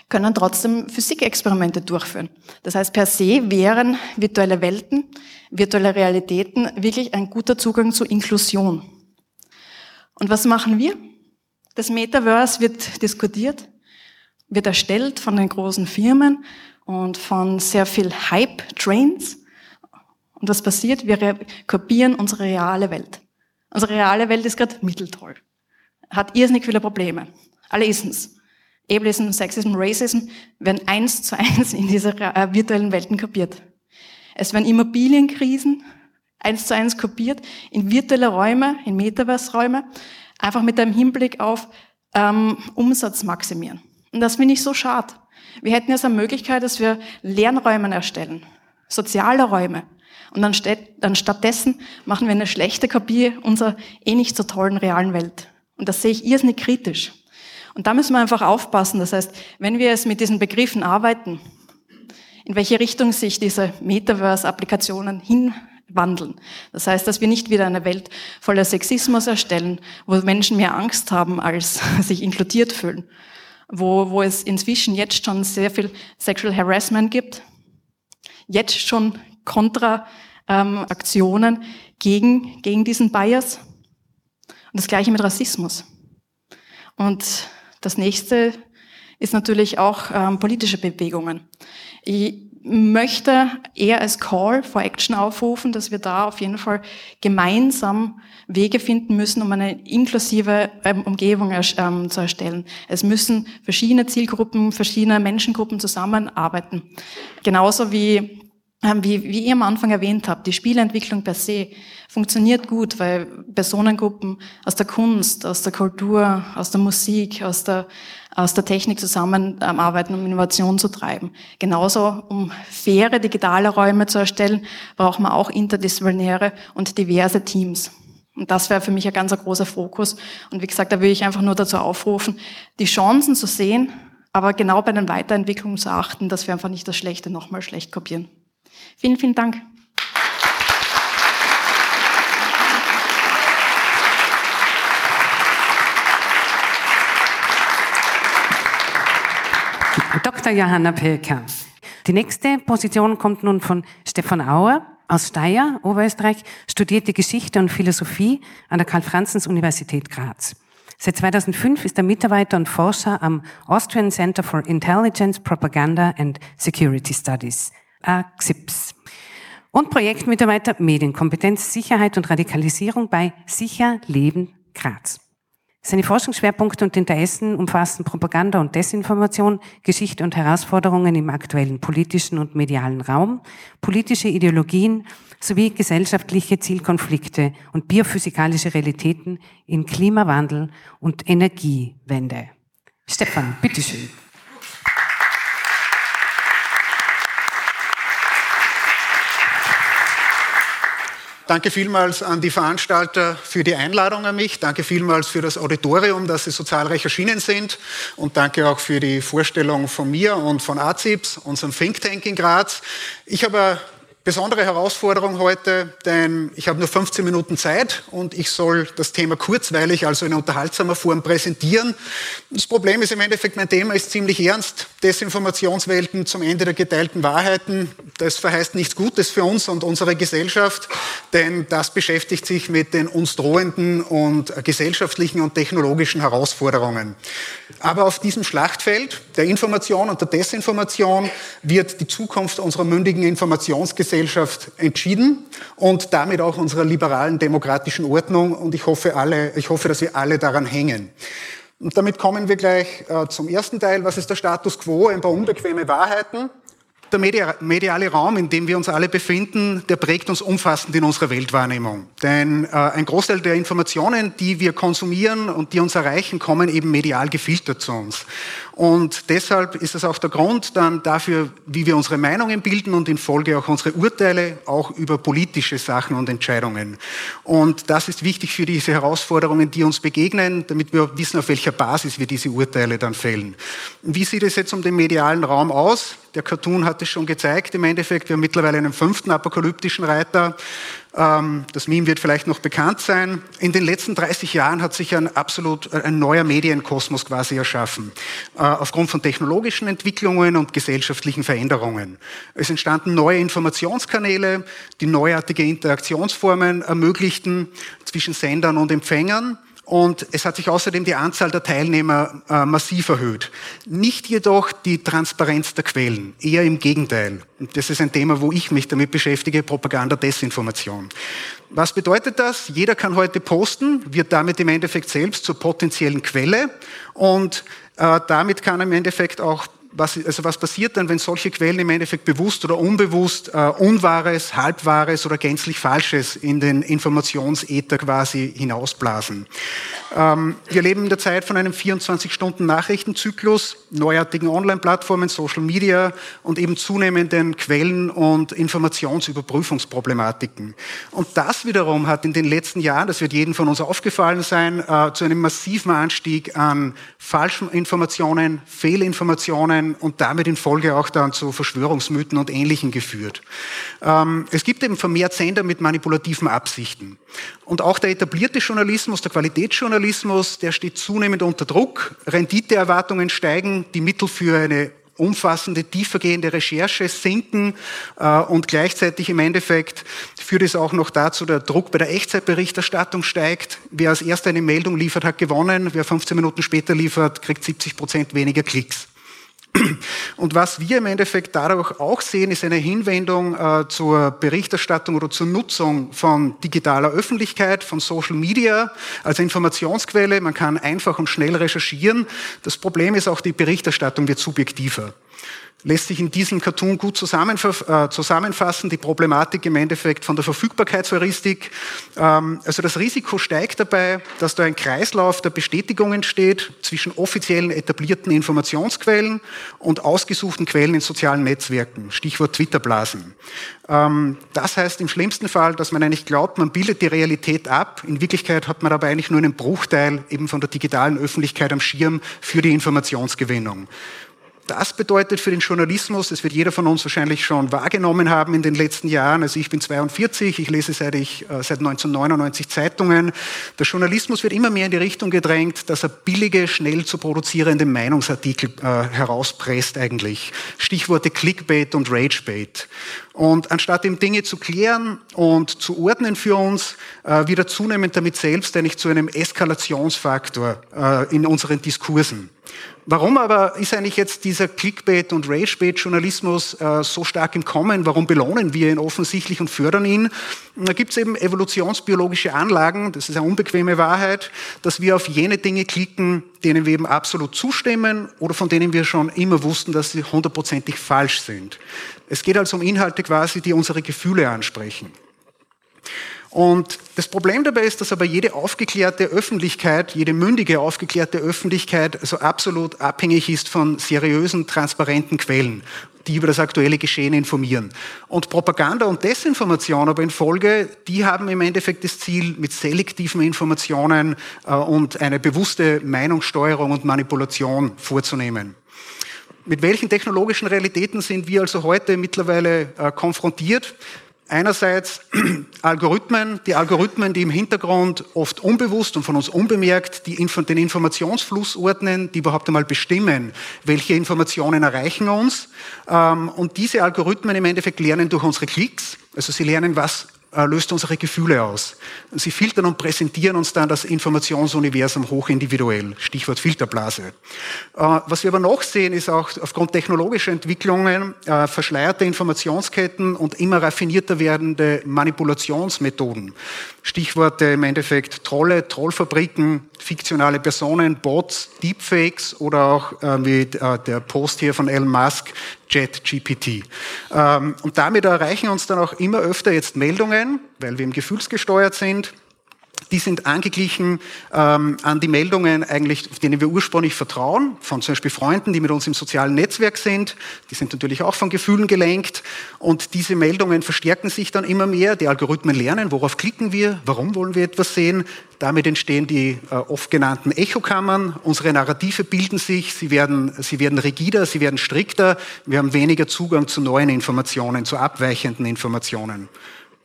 können trotzdem Physikexperimente durchführen. Das heißt, per se wären virtuelle Welten, virtuelle Realitäten wirklich ein guter Zugang zur Inklusion. Und was machen wir? Das Metaverse wird diskutiert, wird erstellt von den großen Firmen und von sehr viel Hype-Trains. Und was passiert? Wir kopieren unsere reale Welt. Unsere reale Welt ist gerade mitteltoll. Hat irrsinnig viele Probleme. Alle Isms. Ableism, Sexism, Racism werden eins zu eins in diese äh, virtuellen Welten kopiert. Es werden Immobilienkrisen eins zu eins kopiert in virtuelle Räume, in Metaverse-Räume, einfach mit dem Hinblick auf ähm, Umsatz maximieren. Und das finde ich so schade. Wir hätten jetzt eine Möglichkeit, dass wir Lernräume erstellen, soziale Räume, und anstatt, anstattdessen machen wir eine schlechte Kopie unserer eh nicht so tollen realen Welt. Und das sehe ich irrsinnig kritisch. Und da müssen wir einfach aufpassen. Das heißt, wenn wir es mit diesen Begriffen arbeiten, in welche Richtung sich diese Metaverse-Applikationen hinwandeln. Das heißt, dass wir nicht wieder eine Welt voller Sexismus erstellen, wo Menschen mehr Angst haben, als [LAUGHS] sich inkludiert fühlen. Wo, wo es inzwischen jetzt schon sehr viel Sexual Harassment gibt. Jetzt schon Kontra-Aktionen ähm, gegen, gegen diesen Bias. Und das gleiche mit Rassismus. Und das nächste ist natürlich auch ähm, politische Bewegungen. Ich möchte eher als Call for Action aufrufen, dass wir da auf jeden Fall gemeinsam Wege finden müssen, um eine inklusive ähm, Umgebung ähm, zu erstellen. Es müssen verschiedene Zielgruppen, verschiedene Menschengruppen zusammenarbeiten. Genauso wie wie, wie ihr am Anfang erwähnt habt, die Spielentwicklung per se funktioniert gut, weil Personengruppen aus der Kunst, aus der Kultur, aus der Musik, aus der, aus der Technik zusammenarbeiten, um Innovation zu treiben. Genauso, um faire digitale Räume zu erstellen, braucht man auch interdisziplinäre und diverse Teams. Und das wäre für mich ein ganz großer Fokus. Und wie gesagt, da würde ich einfach nur dazu aufrufen, die Chancen zu sehen, aber genau bei den Weiterentwicklungen zu achten, dass wir einfach nicht das Schlechte nochmal schlecht kopieren. Vielen, vielen Dank. Dr. Johanna Pilker. Die nächste Position kommt nun von Stefan Auer aus Steyr, Oberösterreich, studierte Geschichte und Philosophie an der Karl-Franzens-Universität Graz. Seit 2005 ist er Mitarbeiter und Forscher am Austrian Center for Intelligence, Propaganda and Security Studies. AXIPS. Und Projektmitarbeiter Medienkompetenz, Sicherheit und Radikalisierung bei Sicher Leben Graz. Seine Forschungsschwerpunkte und Interessen umfassen Propaganda und Desinformation, Geschichte und Herausforderungen im aktuellen politischen und medialen Raum, politische Ideologien sowie gesellschaftliche Zielkonflikte und biophysikalische Realitäten in Klimawandel und Energiewende. Stefan, bitteschön. Danke vielmals an die Veranstalter für die Einladung an mich. Danke vielmals für das Auditorium, dass Sie so zahlreich erschienen sind. Und danke auch für die Vorstellung von mir und von AZIPS, unserem Think Tank in Graz. Ich habe besondere Herausforderung heute, denn ich habe nur 15 Minuten Zeit und ich soll das Thema kurzweilig, also in unterhaltsamer Form präsentieren. Das Problem ist im Endeffekt, mein Thema ist ziemlich ernst. Desinformationswelten zum Ende der geteilten Wahrheiten. Das verheißt nichts Gutes für uns und unsere Gesellschaft, denn das beschäftigt sich mit den uns drohenden und gesellschaftlichen und technologischen Herausforderungen. Aber auf diesem Schlachtfeld der Information und der Desinformation wird die Zukunft unserer mündigen Informationsgesellschaft Gesellschaft entschieden und damit auch unserer liberalen demokratischen Ordnung. Und ich hoffe, alle, ich hoffe, dass wir alle daran hängen. Und damit kommen wir gleich äh, zum ersten Teil. Was ist der Status quo? Ein paar unbequeme Wahrheiten. Der mediale Raum, in dem wir uns alle befinden, der prägt uns umfassend in unserer Weltwahrnehmung. Denn äh, ein Großteil der Informationen, die wir konsumieren und die uns erreichen, kommen eben medial gefiltert zu uns. Und deshalb ist es auch der Grund dann dafür, wie wir unsere Meinungen bilden und in Folge auch unsere Urteile, auch über politische Sachen und Entscheidungen. Und das ist wichtig für diese Herausforderungen, die uns begegnen, damit wir wissen, auf welcher Basis wir diese Urteile dann fällen. Wie sieht es jetzt um den medialen Raum aus? Der Cartoon hat es schon gezeigt. Im Endeffekt, wir haben mittlerweile einen fünften apokalyptischen Reiter. Ähm, das Meme wird vielleicht noch bekannt sein. In den letzten 30 Jahren hat sich ein absolut ein neuer Medienkosmos quasi erschaffen. Äh, aufgrund von technologischen Entwicklungen und gesellschaftlichen Veränderungen. Es entstanden neue Informationskanäle, die neuartige Interaktionsformen ermöglichten zwischen Sendern und Empfängern. Und es hat sich außerdem die Anzahl der Teilnehmer äh, massiv erhöht. Nicht jedoch die Transparenz der Quellen, eher im Gegenteil. Das ist ein Thema, wo ich mich damit beschäftige, Propaganda, Desinformation. Was bedeutet das? Jeder kann heute posten, wird damit im Endeffekt selbst zur potenziellen Quelle und äh, damit kann im Endeffekt auch was, also was passiert dann, wenn solche Quellen im Endeffekt bewusst oder unbewusst äh, Unwahres, Halbwahres oder gänzlich Falsches in den Informationsäther quasi hinausblasen? Ähm, wir leben in der Zeit von einem 24-Stunden-Nachrichtenzyklus, neuartigen Online-Plattformen, Social Media und eben zunehmenden Quellen- und Informationsüberprüfungsproblematiken. Und das wiederum hat in den letzten Jahren, das wird jedem von uns aufgefallen sein, äh, zu einem massiven Anstieg an falschen Informationen, Fehlinformationen, Verschwörungen und damit in Folge auch dann zu Verschwörungsmythen und Ähnlichem geführt. Ähm, es gibt eben vermehrt Sender mit manipulativen Absichten. Und auch der etablierte Journalismus, der Qualitätsjournalismus, der steht zunehmend unter Druck. Renditeerwartungen steigen, die Mittel für eine umfassende, tiefergehende Recherche sinken äh, und gleichzeitig im Endeffekt führt es auch noch dazu, der Druck bei der Echtzeitberichterstattung steigt. Wer als erster eine Meldung liefert, hat gewonnen. Wer 15 Minuten später liefert, kriegt 70 Prozent weniger Klicks. Und was wir im Endeffekt dadurch auch sehen, ist eine Hinwendung äh, zur Berichterstattung oder zur Nutzung von digitaler Öffentlichkeit, von Social Media als Informationsquelle. Man kann einfach und schnell recherchieren. Das Problem ist auch, die Berichterstattung wird subjektiver lässt sich in diesem Cartoon gut äh, zusammenfassen, die Problematik im Endeffekt von der Verfügbarkeitsheuristik. Ähm, also das Risiko steigt dabei, dass da ein Kreislauf der Bestätigung entsteht zwischen offiziellen etablierten Informationsquellen und ausgesuchten Quellen in sozialen Netzwerken, Stichwort Twitterblasen. Ähm, das heißt im schlimmsten Fall, dass man eigentlich glaubt, man bildet die Realität ab. In Wirklichkeit hat man aber eigentlich nur einen Bruchteil eben von der digitalen Öffentlichkeit am Schirm für die Informationsgewinnung. Das bedeutet für den Journalismus, das wird jeder von uns wahrscheinlich schon wahrgenommen haben in den letzten Jahren. Also ich bin 42, ich lese seit, ich, äh, seit 1999 Zeitungen. Der Journalismus wird immer mehr in die Richtung gedrängt, dass er billige, schnell zu produzierende Meinungsartikel äh, herauspresst eigentlich. Stichworte Clickbait und Ragebait. Und anstatt eben Dinge zu klären und zu ordnen für uns, äh, wird er zunehmend damit selbst eigentlich zu einem Eskalationsfaktor äh, in unseren Diskursen. Warum aber ist eigentlich jetzt dieser Clickbait- und Ragebait-Journalismus äh, so stark im Kommen? Warum belohnen wir ihn offensichtlich und fördern ihn? Da gibt es eben evolutionsbiologische Anlagen, das ist eine unbequeme Wahrheit, dass wir auf jene Dinge klicken, denen wir eben absolut zustimmen oder von denen wir schon immer wussten, dass sie hundertprozentig falsch sind. Es geht also um Inhalte quasi, die unsere Gefühle ansprechen. Und das Problem dabei ist, dass aber jede aufgeklärte Öffentlichkeit, jede mündige aufgeklärte Öffentlichkeit also absolut abhängig ist von seriösen, transparenten Quellen, die über das aktuelle Geschehen informieren. Und Propaganda und Desinformation aber in Folge, die haben im Endeffekt das Ziel, mit selektiven Informationen äh, und eine bewusste Meinungssteuerung und Manipulation vorzunehmen. Mit welchen technologischen Realitäten sind wir also heute mittlerweile äh, konfrontiert? Einerseits [CLEARS THROAT] Algorithmen, die Algorithmen, die im Hintergrund oft unbewusst und von uns unbemerkt die, den Informationsfluss ordnen, die überhaupt einmal bestimmen, welche Informationen erreichen uns. Ähm, und diese Algorithmen im Endeffekt lernen durch unsere Klicks. Also sie lernen, was löst unsere Gefühle aus. Sie filtern und präsentieren uns dann das Informationsuniversum hochindividuell. Stichwort Filterblase. Äh, was wir aber noch sehen, ist auch aufgrund technologischer Entwicklungen äh, verschleierte Informationsketten und immer raffinierter werdende Manipulationsmethoden. Stichworte im Endeffekt Trolle, Trollfabriken, fiktionale Personen, Bots, Deepfakes oder auch wie der Post hier von Elon Musk, JetGPT. Ähm, und damit erreichen uns dann auch immer öfter jetzt Meldungen, weil wir im gefühlsgesteuert sind, die sind angeglichen ähm, an die Meldungen eigentlich, denen wir ursprünglich vertrauen, von zum Beispiel Freunden, die mit uns im sozialen Netzwerk sind. Die sind natürlich auch von Gefühlen gelenkt. Und diese Meldungen verstärken sich dann immer mehr. Die Algorithmen lernen, worauf klicken wir, warum wollen wir etwas sehen. Damit entstehen die äh, oft genannten Echokammern. Unsere Narrative bilden sich, sie werden, sie werden rigider, sie werden strikter. Wir haben weniger Zugang zu neuen Informationen, zu abweichenden Informationen.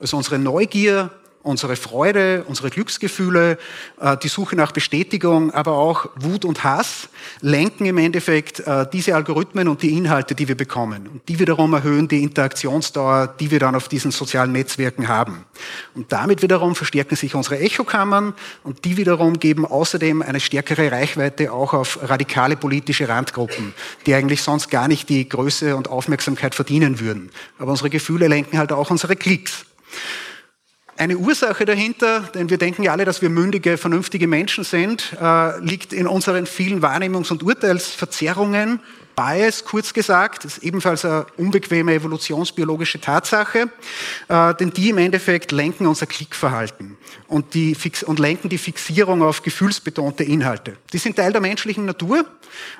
Also unsere Neugier unsere Freude, unsere Glücksgefühle, äh, die Suche nach Bestätigung, aber auch Wut und Hass lenken im Endeffekt äh, diese Algorithmen und die Inhalte, die wir bekommen. Und die wiederum erhöhen die Interaktionsdauer, die wir dann auf diesen sozialen Netzwerken haben. Und damit wiederum verstärken sich unsere Echokammern und die wiederum geben außerdem eine stärkere Reichweite auch auf radikale politische Randgruppen, die eigentlich sonst gar nicht die Größe und Aufmerksamkeit verdienen würden. Aber unsere Gefühle lenken halt auch unsere Klicks. Eine Ursache dahinter, denn wir denken ja alle, dass wir mündige, vernünftige Menschen sind, äh, liegt in unseren vielen Wahrnehmungs- und Urteilsverzerrungen Bias, kurz gesagt, ist ebenfalls eine unbequeme evolutionsbiologische Tatsache, äh, denn die im Endeffekt lenken unser Klickverhalten und, die und lenken die Fixierung auf gefühlsbetonte Inhalte. Die sind Teil der menschlichen Natur.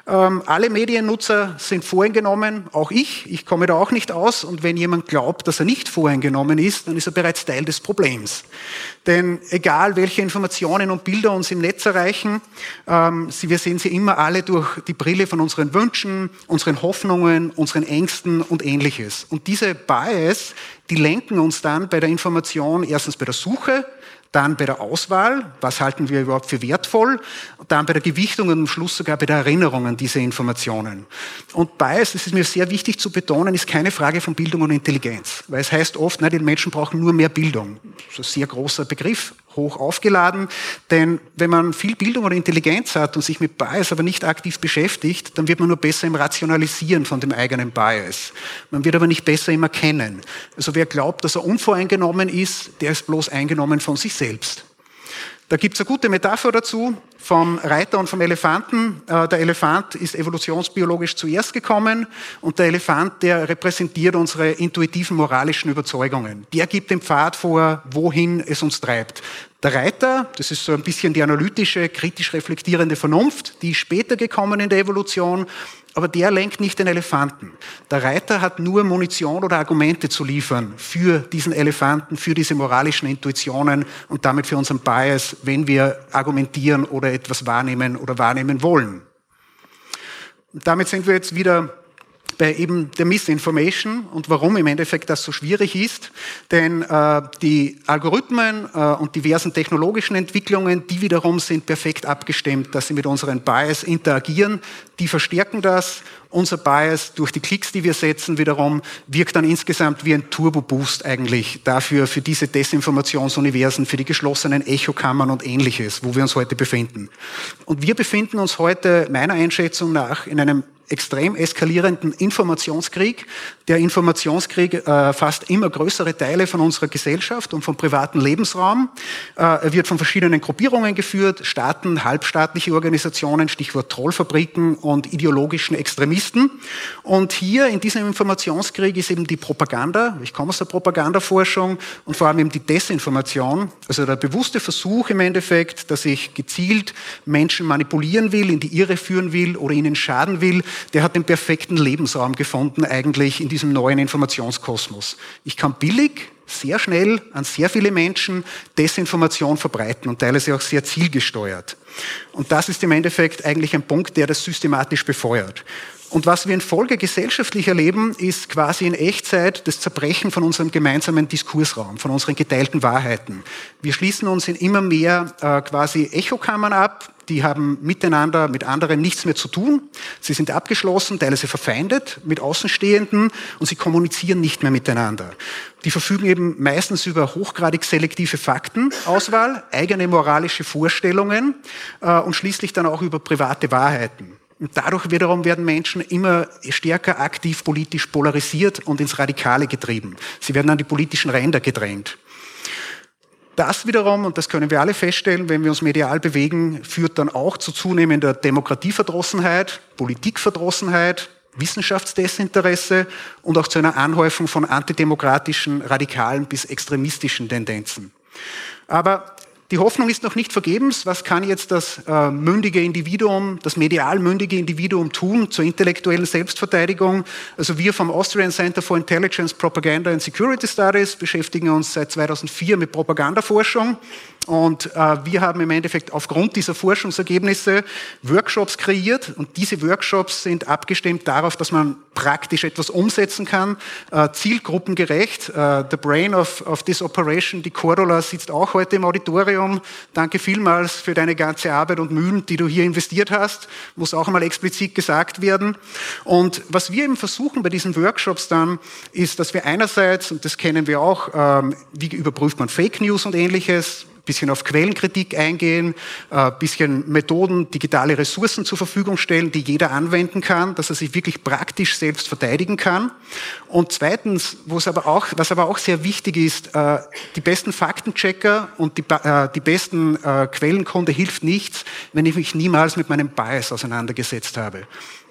Ähm, alle Mediennutzer sind voreingenommen, auch ich. Ich komme da auch nicht aus. Und wenn jemand glaubt, dass er nicht voreingenommen ist, dann ist er bereits Teil des Problems. Denn egal, welche Informationen und Bilder uns im Netz erreichen, ähm, wir sehen sie immer alle durch die Brille von unseren Wünschen, unseren Hoffnungen, unseren Ängsten und ähnliches. Und diese Bias, die lenken uns dann bei der Information erstens bei der Suche, dann bei der Auswahl, was halten wir überhaupt für wertvoll, dann bei der Gewichtung und am Schluss sogar bei der Erinnerung an diese Informationen. Und Bias, das ist mir sehr wichtig zu betonen, ist keine Frage von Bildung und Intelligenz, weil es heißt oft, na, die Menschen brauchen nur mehr Bildung. Das ist ein sehr großer Begriff, hoch aufgeladen. Denn wenn man viel Bildung oder Intelligenz hat und sich mit Bias aber nicht aktiv beschäftigt, dann wird man nur besser im Rationalisieren von dem eigenen Bias. Man wird aber nicht besser im Erkennen. Also wer glaubt, dass er unvoreingenommen ist, der ist bloß eingenommen von sich selbst. Da gibt es eine gute Metapher dazu vom Reiter und vom Elefanten. Äh, der Elefant ist evolutionsbiologisch zuerst gekommen und der Elefant, der repräsentiert unsere intuitiven moralischen Überzeugungen. Der gibt den Pfad vor, wohin es uns treibt. Der Reiter, das ist so ein bisschen die analytische, kritisch reflektierende Vernunft, die ist später gekommen in der Evolution aber der lenkt nicht den Elefanten. Der Reiter hat nur Munition oder Argumente zu liefern für diesen Elefanten, für diese moralischen Intuitionen und damit für unseren Bias, wenn wir argumentieren oder etwas wahrnehmen oder wahrnehmen wollen. Und damit sind wir jetzt wieder bei eben der Misinformation und warum im Endeffekt das so schwierig ist. Denn äh, die Algorithmen äh, und diversen technologischen Entwicklungen, die wiederum sind perfekt abgestimmt, dass sie mit unseren Bias interagieren, die verstärken das. Unser Bias durch die Klicks, die wir setzen, wiederum wirkt dann insgesamt wie ein Turbo-Boost eigentlich dafür, für diese Desinformationsuniversen, für die geschlossenen Echokammern und ähnliches, wo wir uns heute befinden. Und wir befinden uns heute meiner Einschätzung nach in einem extrem eskalierenden Informationskrieg. Der Informationskrieg äh, fasst immer größere Teile von unserer Gesellschaft und vom privaten Lebensraum. Äh, er wird von verschiedenen Gruppierungen geführt, Staaten, halbstaatliche Organisationen, Stichwort Trollfabriken und ideologischen Extremisten. Und hier in diesem Informationskrieg ist eben die Propaganda, ich komme aus der Propagandaforschung und vor allem eben die Desinformation, also der bewusste Versuch im Endeffekt, dass ich gezielt Menschen manipulieren will, in die Irre führen will oder ihnen schaden will, der hat den perfekten Lebensraum gefunden eigentlich in diesem neuen Informationskosmos. Ich kann billig, sehr schnell an sehr viele Menschen Desinformation verbreiten und teilweise auch sehr zielgesteuert. Und das ist im Endeffekt eigentlich ein Punkt, der das systematisch befeuert. Und was wir in Folge gesellschaftlich erleben, ist quasi in Echtzeit das Zerbrechen von unserem gemeinsamen Diskursraum, von unseren geteilten Wahrheiten. Wir schließen uns in immer mehr äh, quasi Echokammern ab, die haben miteinander, mit anderen nichts mehr zu tun. Sie sind abgeschlossen, teilweise verfeindet mit Außenstehenden und sie kommunizieren nicht mehr miteinander. Die verfügen eben meistens über hochgradig selektive Faktenauswahl, eigene moralische Vorstellungen äh, und schließlich dann auch über private Wahrheiten. Und dadurch wiederum werden Menschen immer stärker aktiv politisch polarisiert und ins Radikale getrieben. Sie werden an die politischen Ränder gedrängt. Das wiederum, und das können wir alle feststellen, wenn wir uns medial bewegen, führt dann auch zu zunehmender Demokratieverdrossenheit, Politikverdrossenheit, Wissenschaftsdesinteresse und auch zu einer Anhäufung von antidemokratischen, radikalen bis extremistischen Tendenzen. Aber die Hoffnung ist noch nicht vergebens. Was kann jetzt das äh, mündige Individuum, das medial mündige Individuum tun zur intellektuellen Selbstverteidigung? Also wir vom Austrian Center for Intelligence, Propaganda and Security Studies beschäftigen uns seit 2004 mit Propagandaforschung. Und äh, wir haben im Endeffekt aufgrund dieser Forschungsergebnisse Workshops kreiert. Und diese Workshops sind abgestimmt darauf, dass man praktisch etwas umsetzen kann, äh, zielgruppengerecht. Äh, the brain of, of this operation, die Cordula, sitzt auch heute im Auditorium. Danke vielmals für deine ganze Arbeit und Mühen, die du hier investiert hast. Muss auch einmal explizit gesagt werden. Und was wir eben versuchen bei diesen Workshops dann, ist, dass wir einerseits, und das kennen wir auch, ähm, wie überprüft man Fake News und ähnliches, bisschen auf Quellenkritik eingehen, ein äh, bisschen Methoden, digitale Ressourcen zur Verfügung stellen, die jeder anwenden kann, dass er sich wirklich praktisch selbst verteidigen kann. Und zweitens, wo es aber auch, was aber auch sehr wichtig ist, äh, die besten Faktenchecker und die, äh, die besten Quellenkunde hilft nichts, wenn ich mich niemals mit meinem Bias auseinandergesetzt habe.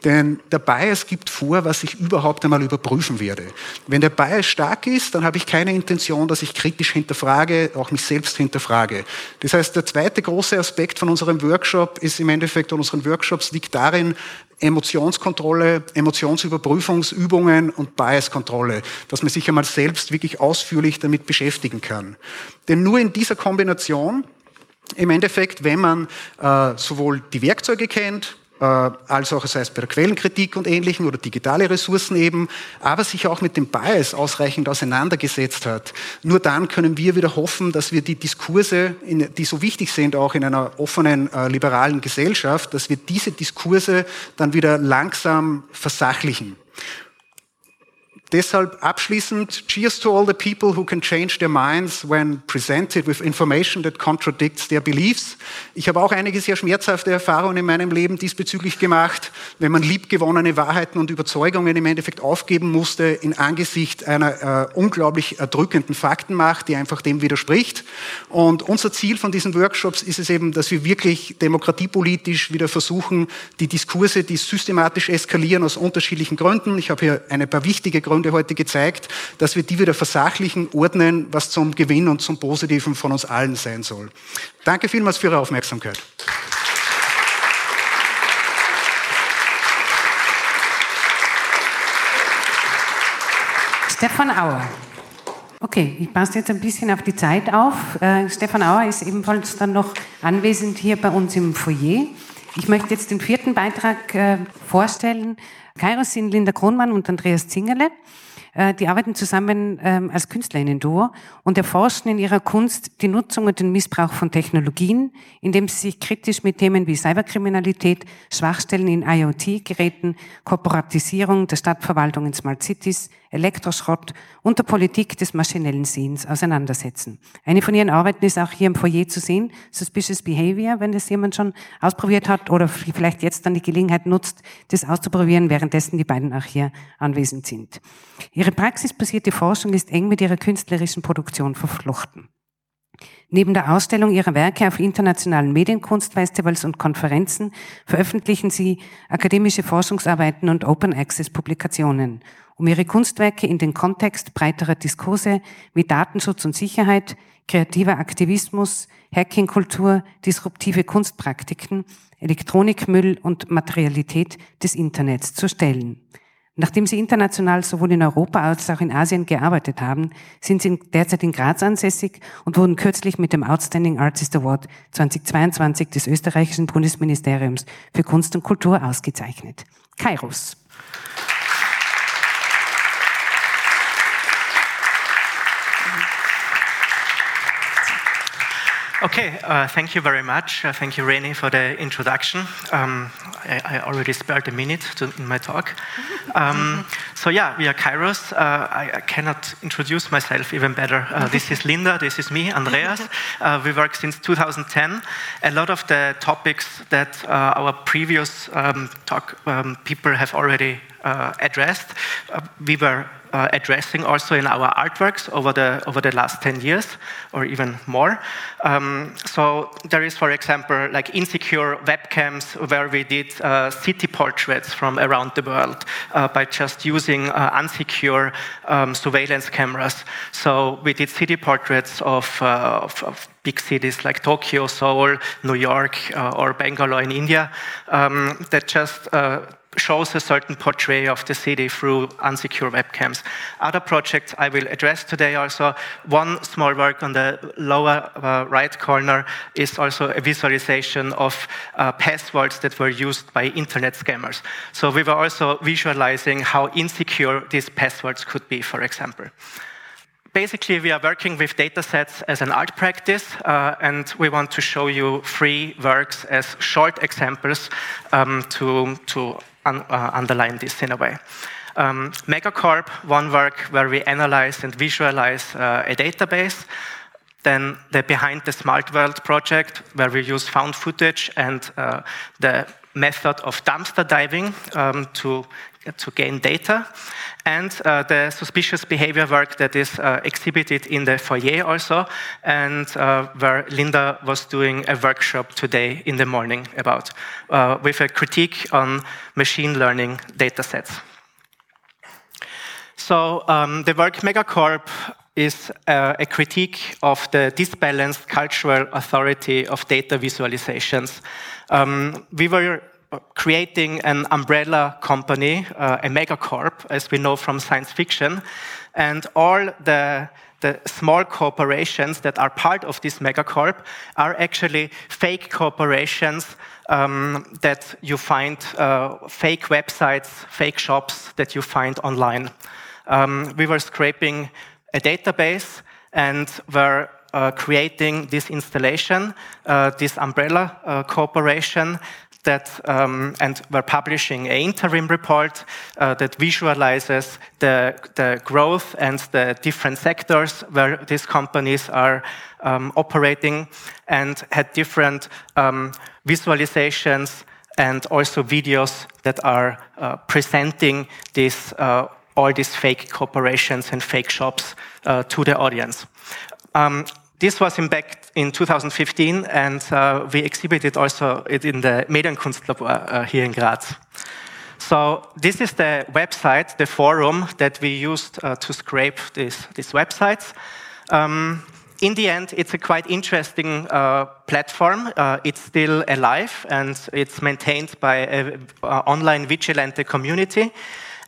Denn der Bias gibt vor, was ich überhaupt einmal überprüfen werde. Wenn der Bias stark ist, dann habe ich keine Intention, dass ich kritisch hinterfrage, auch mich selbst hinterfrage. Das heißt, der zweite große Aspekt von unserem Workshop ist im Endeffekt, und unseren Workshops liegt darin, Emotionskontrolle, Emotionsüberprüfungsübungen und Biaskontrolle, dass man sich einmal selbst wirklich ausführlich damit beschäftigen kann. Denn nur in dieser Kombination im Endeffekt, wenn man äh, sowohl die Werkzeuge kennt, als auch, das heißt bei der Quellenkritik und Ähnlichem oder digitale Ressourcen eben, aber sich auch mit dem Bias ausreichend auseinandergesetzt hat. Nur dann können wir wieder hoffen, dass wir die Diskurse, die so wichtig sind, auch in einer offenen, äh, liberalen Gesellschaft, dass wir diese Diskurse dann wieder langsam versachlichen. Deshalb abschließend, cheers to all the people who can change their minds when presented with information that contradicts their beliefs. Ich habe auch einige sehr schmerzhafte Erfahrungen in meinem Leben diesbezüglich gemacht, wenn man liebgewonnene Wahrheiten und Überzeugungen im Endeffekt aufgeben musste in Angesicht einer äh, unglaublich erdrückenden Faktenmacht, die einfach dem widerspricht. Und unser Ziel von diesen Workshops ist es eben, dass wir wirklich demokratiepolitisch wieder versuchen, die Diskurse, die systematisch eskalieren aus unterschiedlichen Gründen. Ich habe hier eine paar wichtige Gründe Runde heute gezeigt, dass wir die wieder versachlichen, ordnen, was zum Gewinn und zum Positiven von uns allen sein soll. Danke vielmals für Ihre Aufmerksamkeit. Stefan Auer. Okay, ich passe jetzt ein bisschen auf die Zeit auf. Äh, Stefan Auer ist ebenfalls dann noch anwesend hier bei uns im Foyer. Ich möchte jetzt den vierten Beitrag äh, vorstellen. Kairos sind Linda Kronmann und Andreas Zingerle. Äh, die arbeiten zusammen ähm, als KünstlerInnen-Duo und erforschen in ihrer Kunst die Nutzung und den Missbrauch von Technologien, indem sie sich kritisch mit Themen wie Cyberkriminalität, Schwachstellen in IoT-Geräten, Korporatisierung der Stadtverwaltung in Smart Cities, Elektroschrott und der Politik des maschinellen Sehens auseinandersetzen. Eine von ihren Arbeiten ist auch hier im Foyer zu sehen, Suspicious Behavior, wenn das jemand schon ausprobiert hat oder vielleicht jetzt dann die Gelegenheit nutzt, das auszuprobieren, währenddessen die beiden auch hier anwesend sind. Ihre praxisbasierte Forschung ist eng mit ihrer künstlerischen Produktion verflochten. Neben der Ausstellung ihrer Werke auf internationalen Medienkunstfestivals und Konferenzen veröffentlichen sie akademische Forschungsarbeiten und Open Access Publikationen, um ihre Kunstwerke in den Kontext breiterer Diskurse wie Datenschutz und Sicherheit, kreativer Aktivismus, Hackingkultur, disruptive Kunstpraktiken, Elektronikmüll und Materialität des Internets zu stellen. Nachdem Sie international sowohl in Europa als auch in Asien gearbeitet haben, sind Sie derzeit in Graz ansässig und wurden kürzlich mit dem Outstanding Artist Award 2022 des österreichischen Bundesministeriums für Kunst und Kultur ausgezeichnet. Kairos. Okay, uh, thank you very much. Uh, thank you, Reni, for the introduction. Um, I, I, already spared a minute to, in my talk. Um, so yeah, we are Kairos. Uh, I, I, cannot introduce myself even better. Uh, [LAUGHS] this is Linda, this is me, Andreas. Uh, we work since 2010. A lot of the topics that uh, our previous um, talk um, people have already addressed, we were uh, addressing also in our artworks over the over the last 10 years or even more. Um, so there is, for example, like insecure webcams where we did uh, city portraits from around the world uh, by just using uh, unsecure um, surveillance cameras. So we did city portraits of, uh, of, of big cities like Tokyo, Seoul, New York, uh, or Bangalore in India um, that just shows a certain portrait of the city through unsecure webcams. Other projects I will address today also. One small work on the lower uh, right corner is also a visualization of uh, passwords that were used by internet scammers. So we were also visualizing how insecure these passwords could be, for example basically, we are working with data sets as an art practice, uh, and we want to show you three works as short examples um, to, to un, uh, underline this in a way. Um, Megacorp, one work where we analyze and visualize uh, a database. Then the Behind the Smart World project, where we use found footage and uh, the method of dumpster diving um, to, to gain data. And uh, the suspicious behavior work that is uh, exhibited in the foyer also, and uh, where Linda was doing a workshop today in the morning about, uh, with a critique on machine learning data sets. So um, the work Megacorp is uh, a critique of the disbalanced cultural authority of data visualizations. Um, we were creating an umbrella company, uh, a megacorp, as we know from science fiction, and all the the small corporations that are part of this megacorp are actually fake corporations um, that you find, uh, fake websites, fake shops that you find online. Um, we were scraping a database and were uh, creating this installation, uh, this umbrella uh, corporation that, um, and we're publishing an interim report uh, that visualizes the, the growth and the different sectors where these companies are um, operating and had different um, visualizations and also videos that are uh, presenting this, uh, all these fake corporations and fake shops uh, to the audience. Um, this was in back in 2015, and uh, we exhibited also it in the Medienkunstlabor uh, here in Graz. So this is the website, the forum that we used uh, to scrape this, these websites. Um, in the end, it's a quite interesting uh, platform. Uh, it's still alive and it's maintained by an uh, online vigilante community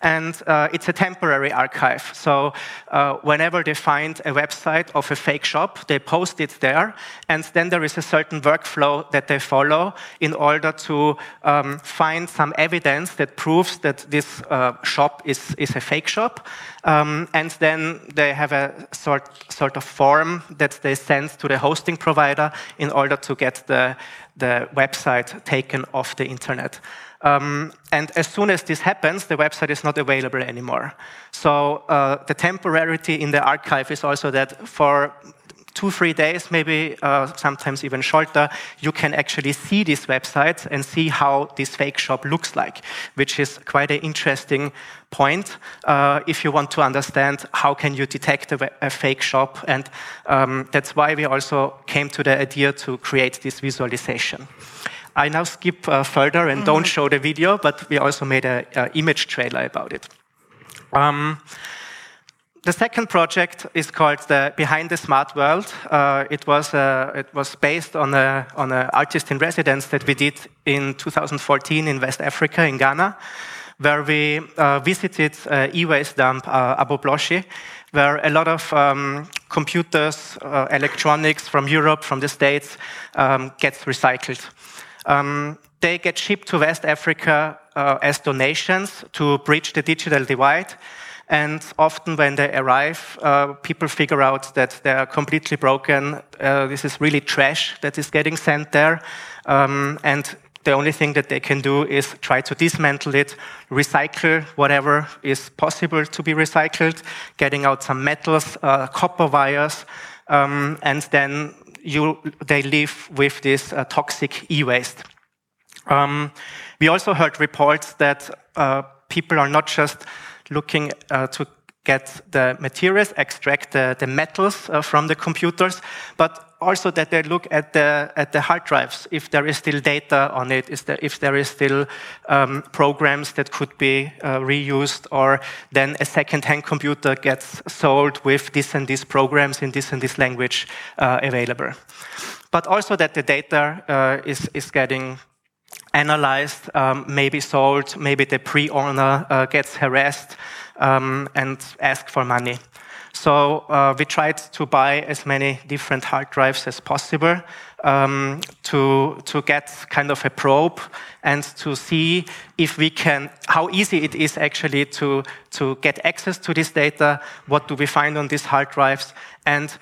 and uh, it's a temporary archive. So uh, whenever they find a website of a fake shop, they post it there, and then there is a certain workflow that they follow in order to um, find some evidence that proves that this uh, shop is, is a fake shop. Um, and then they have a sort, sort of form that they send to the hosting provider in order to get the, the website taken off the internet. Um, and as soon as this happens, the website is not available anymore. So uh, the temporarity in the archive is also that for two, three days, maybe uh, sometimes even shorter, you can actually see this website and see how this fake shop looks like, which is quite an interesting point uh, if you want to understand how can you detect a, a fake shop. And um, that's why we also came to the idea to create this visualization. I now skip uh, further and mm -hmm. don't show the video, but we also made an image trailer about it. Um, the second project is called the Behind the Smart World. Uh, it, was, uh, it was based on an on a artist in residence that we did in 2014 in West Africa, in Ghana, where we uh, visited uh, e-waste dump uh, Abobloshi, where a lot of um, computers, uh, electronics from Europe, from the States, um, gets recycled. Um, they get shipped to West Africa uh, as donations to bridge the digital divide. And often, when they arrive, uh, people figure out that they are completely broken. Uh, this is really trash that is getting sent there. Um, and the only thing that they can do is try to dismantle it, recycle whatever is possible to be recycled, getting out some metals, uh, copper wires, um, and then you, they live with this uh, toxic e-waste. Um, we also heard reports that uh, people are not just looking uh, to get the materials, extract the, the metals uh, from the computers, but also that they look at the, at the hard drives, if there is still data on it, there, if there is still um, programs that could be uh, reused, or then a second-hand computer gets sold with this and these programs in this and this language uh, available. But also that the data uh, is, is getting analyzed, um, maybe sold, maybe the pre-owner uh, gets harassed um, and ask for money. So uh, we tried to buy as many different hard drives as possible um, to, to get kind of a probe and to see if we can, how easy it is actually to, to get access to this data, what do we find on these hard drives, and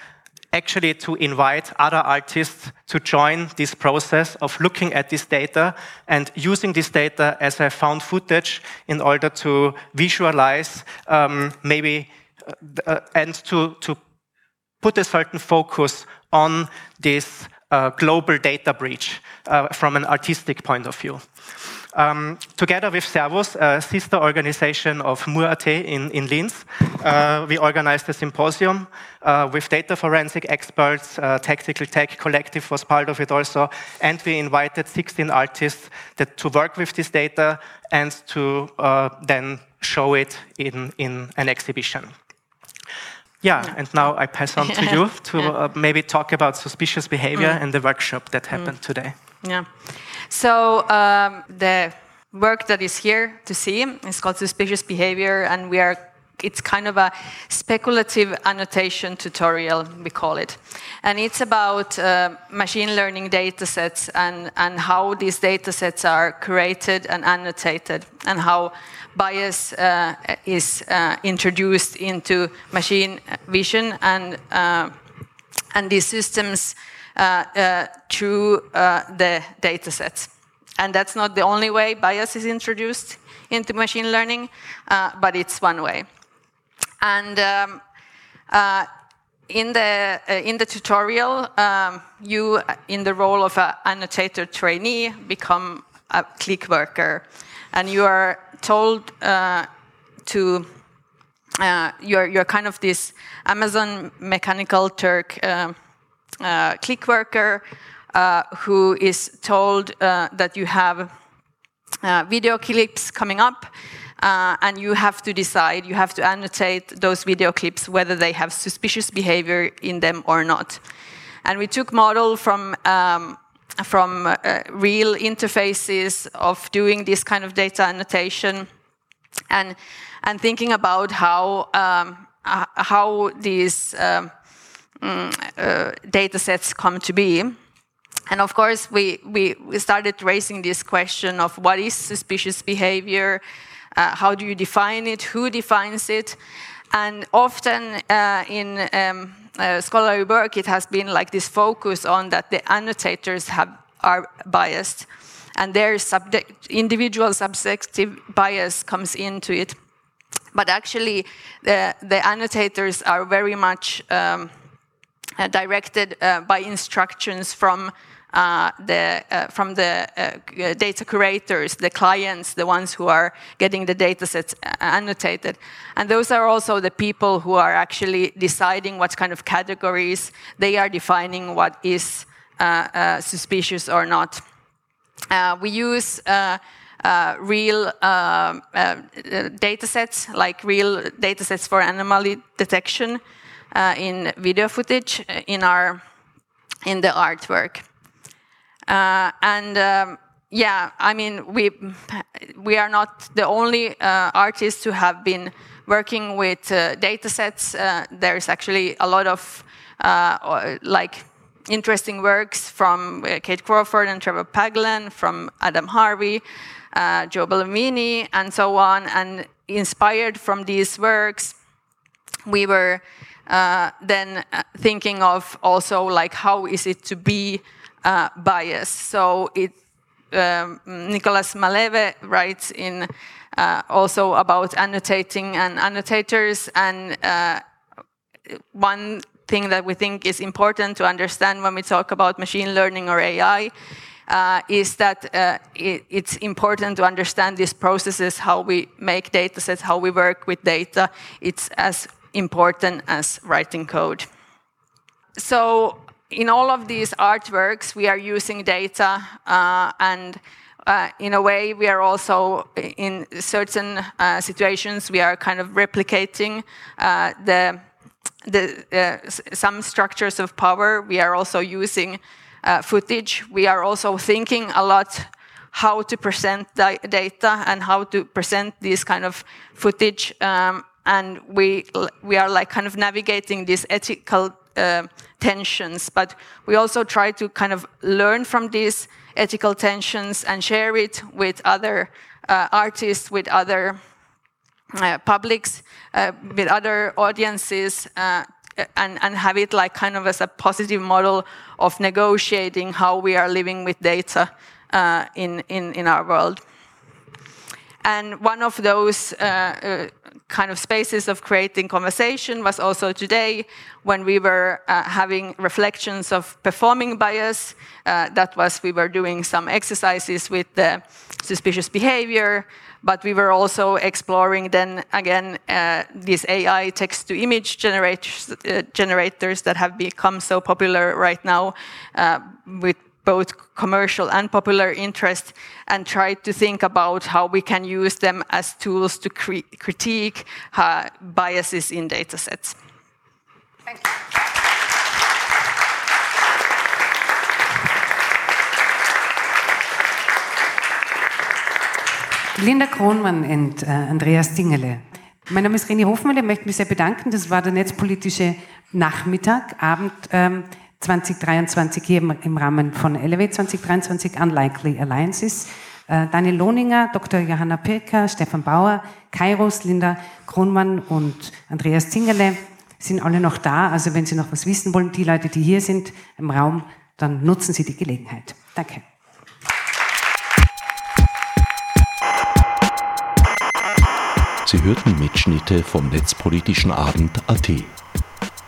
actually to invite other artists to join this process of looking at this data and using this data as a found footage in order to visualize um, maybe and to, to put a certain focus on this uh, global data breach uh, from an artistic point of view. Um, together with Servus, a sister organization of MUR.at in, in Linz, uh, we organized a symposium uh, with data forensic experts. Uh, Tactical Tech Collective was part of it also. And we invited 16 artists that, to work with this data and to uh, then show it in, in an exhibition. Yeah, yeah, and now I pass on to [LAUGHS] you to uh, maybe talk about suspicious behavior mm. and the workshop that happened mm. today. Yeah. So um, the work that is here to see is called suspicious behavior, and we are it's kind of a speculative annotation tutorial, we call it. And it's about uh, machine learning data sets and, and how these data sets are created and annotated, and how bias uh, is uh, introduced into machine vision and, uh, and these systems uh, uh, through the data sets. And that's not the only way bias is introduced into machine learning, but it's one way. And um, in the uh, in the tutorial, um, you, in the role of an annotator trainee, become a click worker, and you are told uh, to. Uh, you're you're kind of this Amazon Mechanical Turk uh, click worker uh, who is told uh, that you have video clips coming up. Uh, and you have to decide, you have to annotate those video clips whether they have suspicious behavior in them or not. And we took model from um, from uh, real interfaces of doing this kind of data annotation, and and thinking about how um, uh, how these um, um, uh, data sets come to be. And of course, we, we, we started raising this question of what is suspicious behavior, uh, how do you define it, who defines it, and often uh, in um, uh, scholarly work, it has been like this focus on that the annotators have, are biased, and their subject, individual subjective bias comes into it. But actually, the, the annotators are very much um, uh, directed uh, by instructions from the, uh, from the uh, data curators, the clients, the ones who are getting the data sets annotated. And those are also the people who are actually deciding what kind of categories they are defining what is uh, suspicious or not. we use real data sets, like real data sets for anomaly detection, uh, in video footage uh, in our in the artwork. Uh, and um, yeah, I mean we we are not the only artists who have been working with data sets. there's actually a lot of like interesting works from uh, Kate Crawford and Trevor Paglen, from Adam Harvey, uh, Joe Bellamini, and so on. And inspired from these works, we were uh, then uh, thinking of also like how is it to be uh, biased. So it, um, Nicholas Maleve writes in uh, also about annotating and annotators and uh, one thing that we think is important to understand when we talk about machine learning or AI uh, is that uh, it, it's important to understand these processes, how we make data sets, how we work with data. It's as important as writing code. So in all of these artworks, we are using data uh, and uh, in a way, we are also in certain uh, situations we are kind of replicating uh, the, the uh, some structures of power. We are also using uh, footage. We are also thinking a lot how to present data and how to present this kind of footage. Um, and we we are like kind of navigating this ethical uh, tensions, but we also try to kind of learn from these ethical tensions and share it with other uh, artists, with other uh, publics, uh, with other audiences, uh, and, and have it like kind of as a positive model of negotiating how we are living with data in, in, in our world. And one of those uh, kind of spaces of creating conversation was also today when we were uh, having reflections of performing bias. Uh, that was, we were doing some exercises with the suspicious behavior, but we were also exploring then again uh, these AI text to image generators, uh, generators that have become so popular right now uh, with both commercial and popular interest and try to think about how we can use them as tools to cri critique uh, biases in data sets. Thank you. Linda Kronmann und äh, Andreas Dingele. Mein Name ist René Hofmüller, ich möchte mich sehr bedanken. Das war der netzpolitische Nachmittag, Abend. Ähm, 2023 hier im Rahmen von Elevate 2023 Unlikely Alliances. Äh, Daniel Lohninger, Dr. Johanna Pirker, Stefan Bauer, Kairos, Linda Kronmann und Andreas Zingerle sind alle noch da. Also wenn Sie noch was wissen wollen, die Leute, die hier sind im Raum, dann nutzen Sie die Gelegenheit. Danke. Sie hörten Mitschnitte vom Netzpolitischen Abend AT.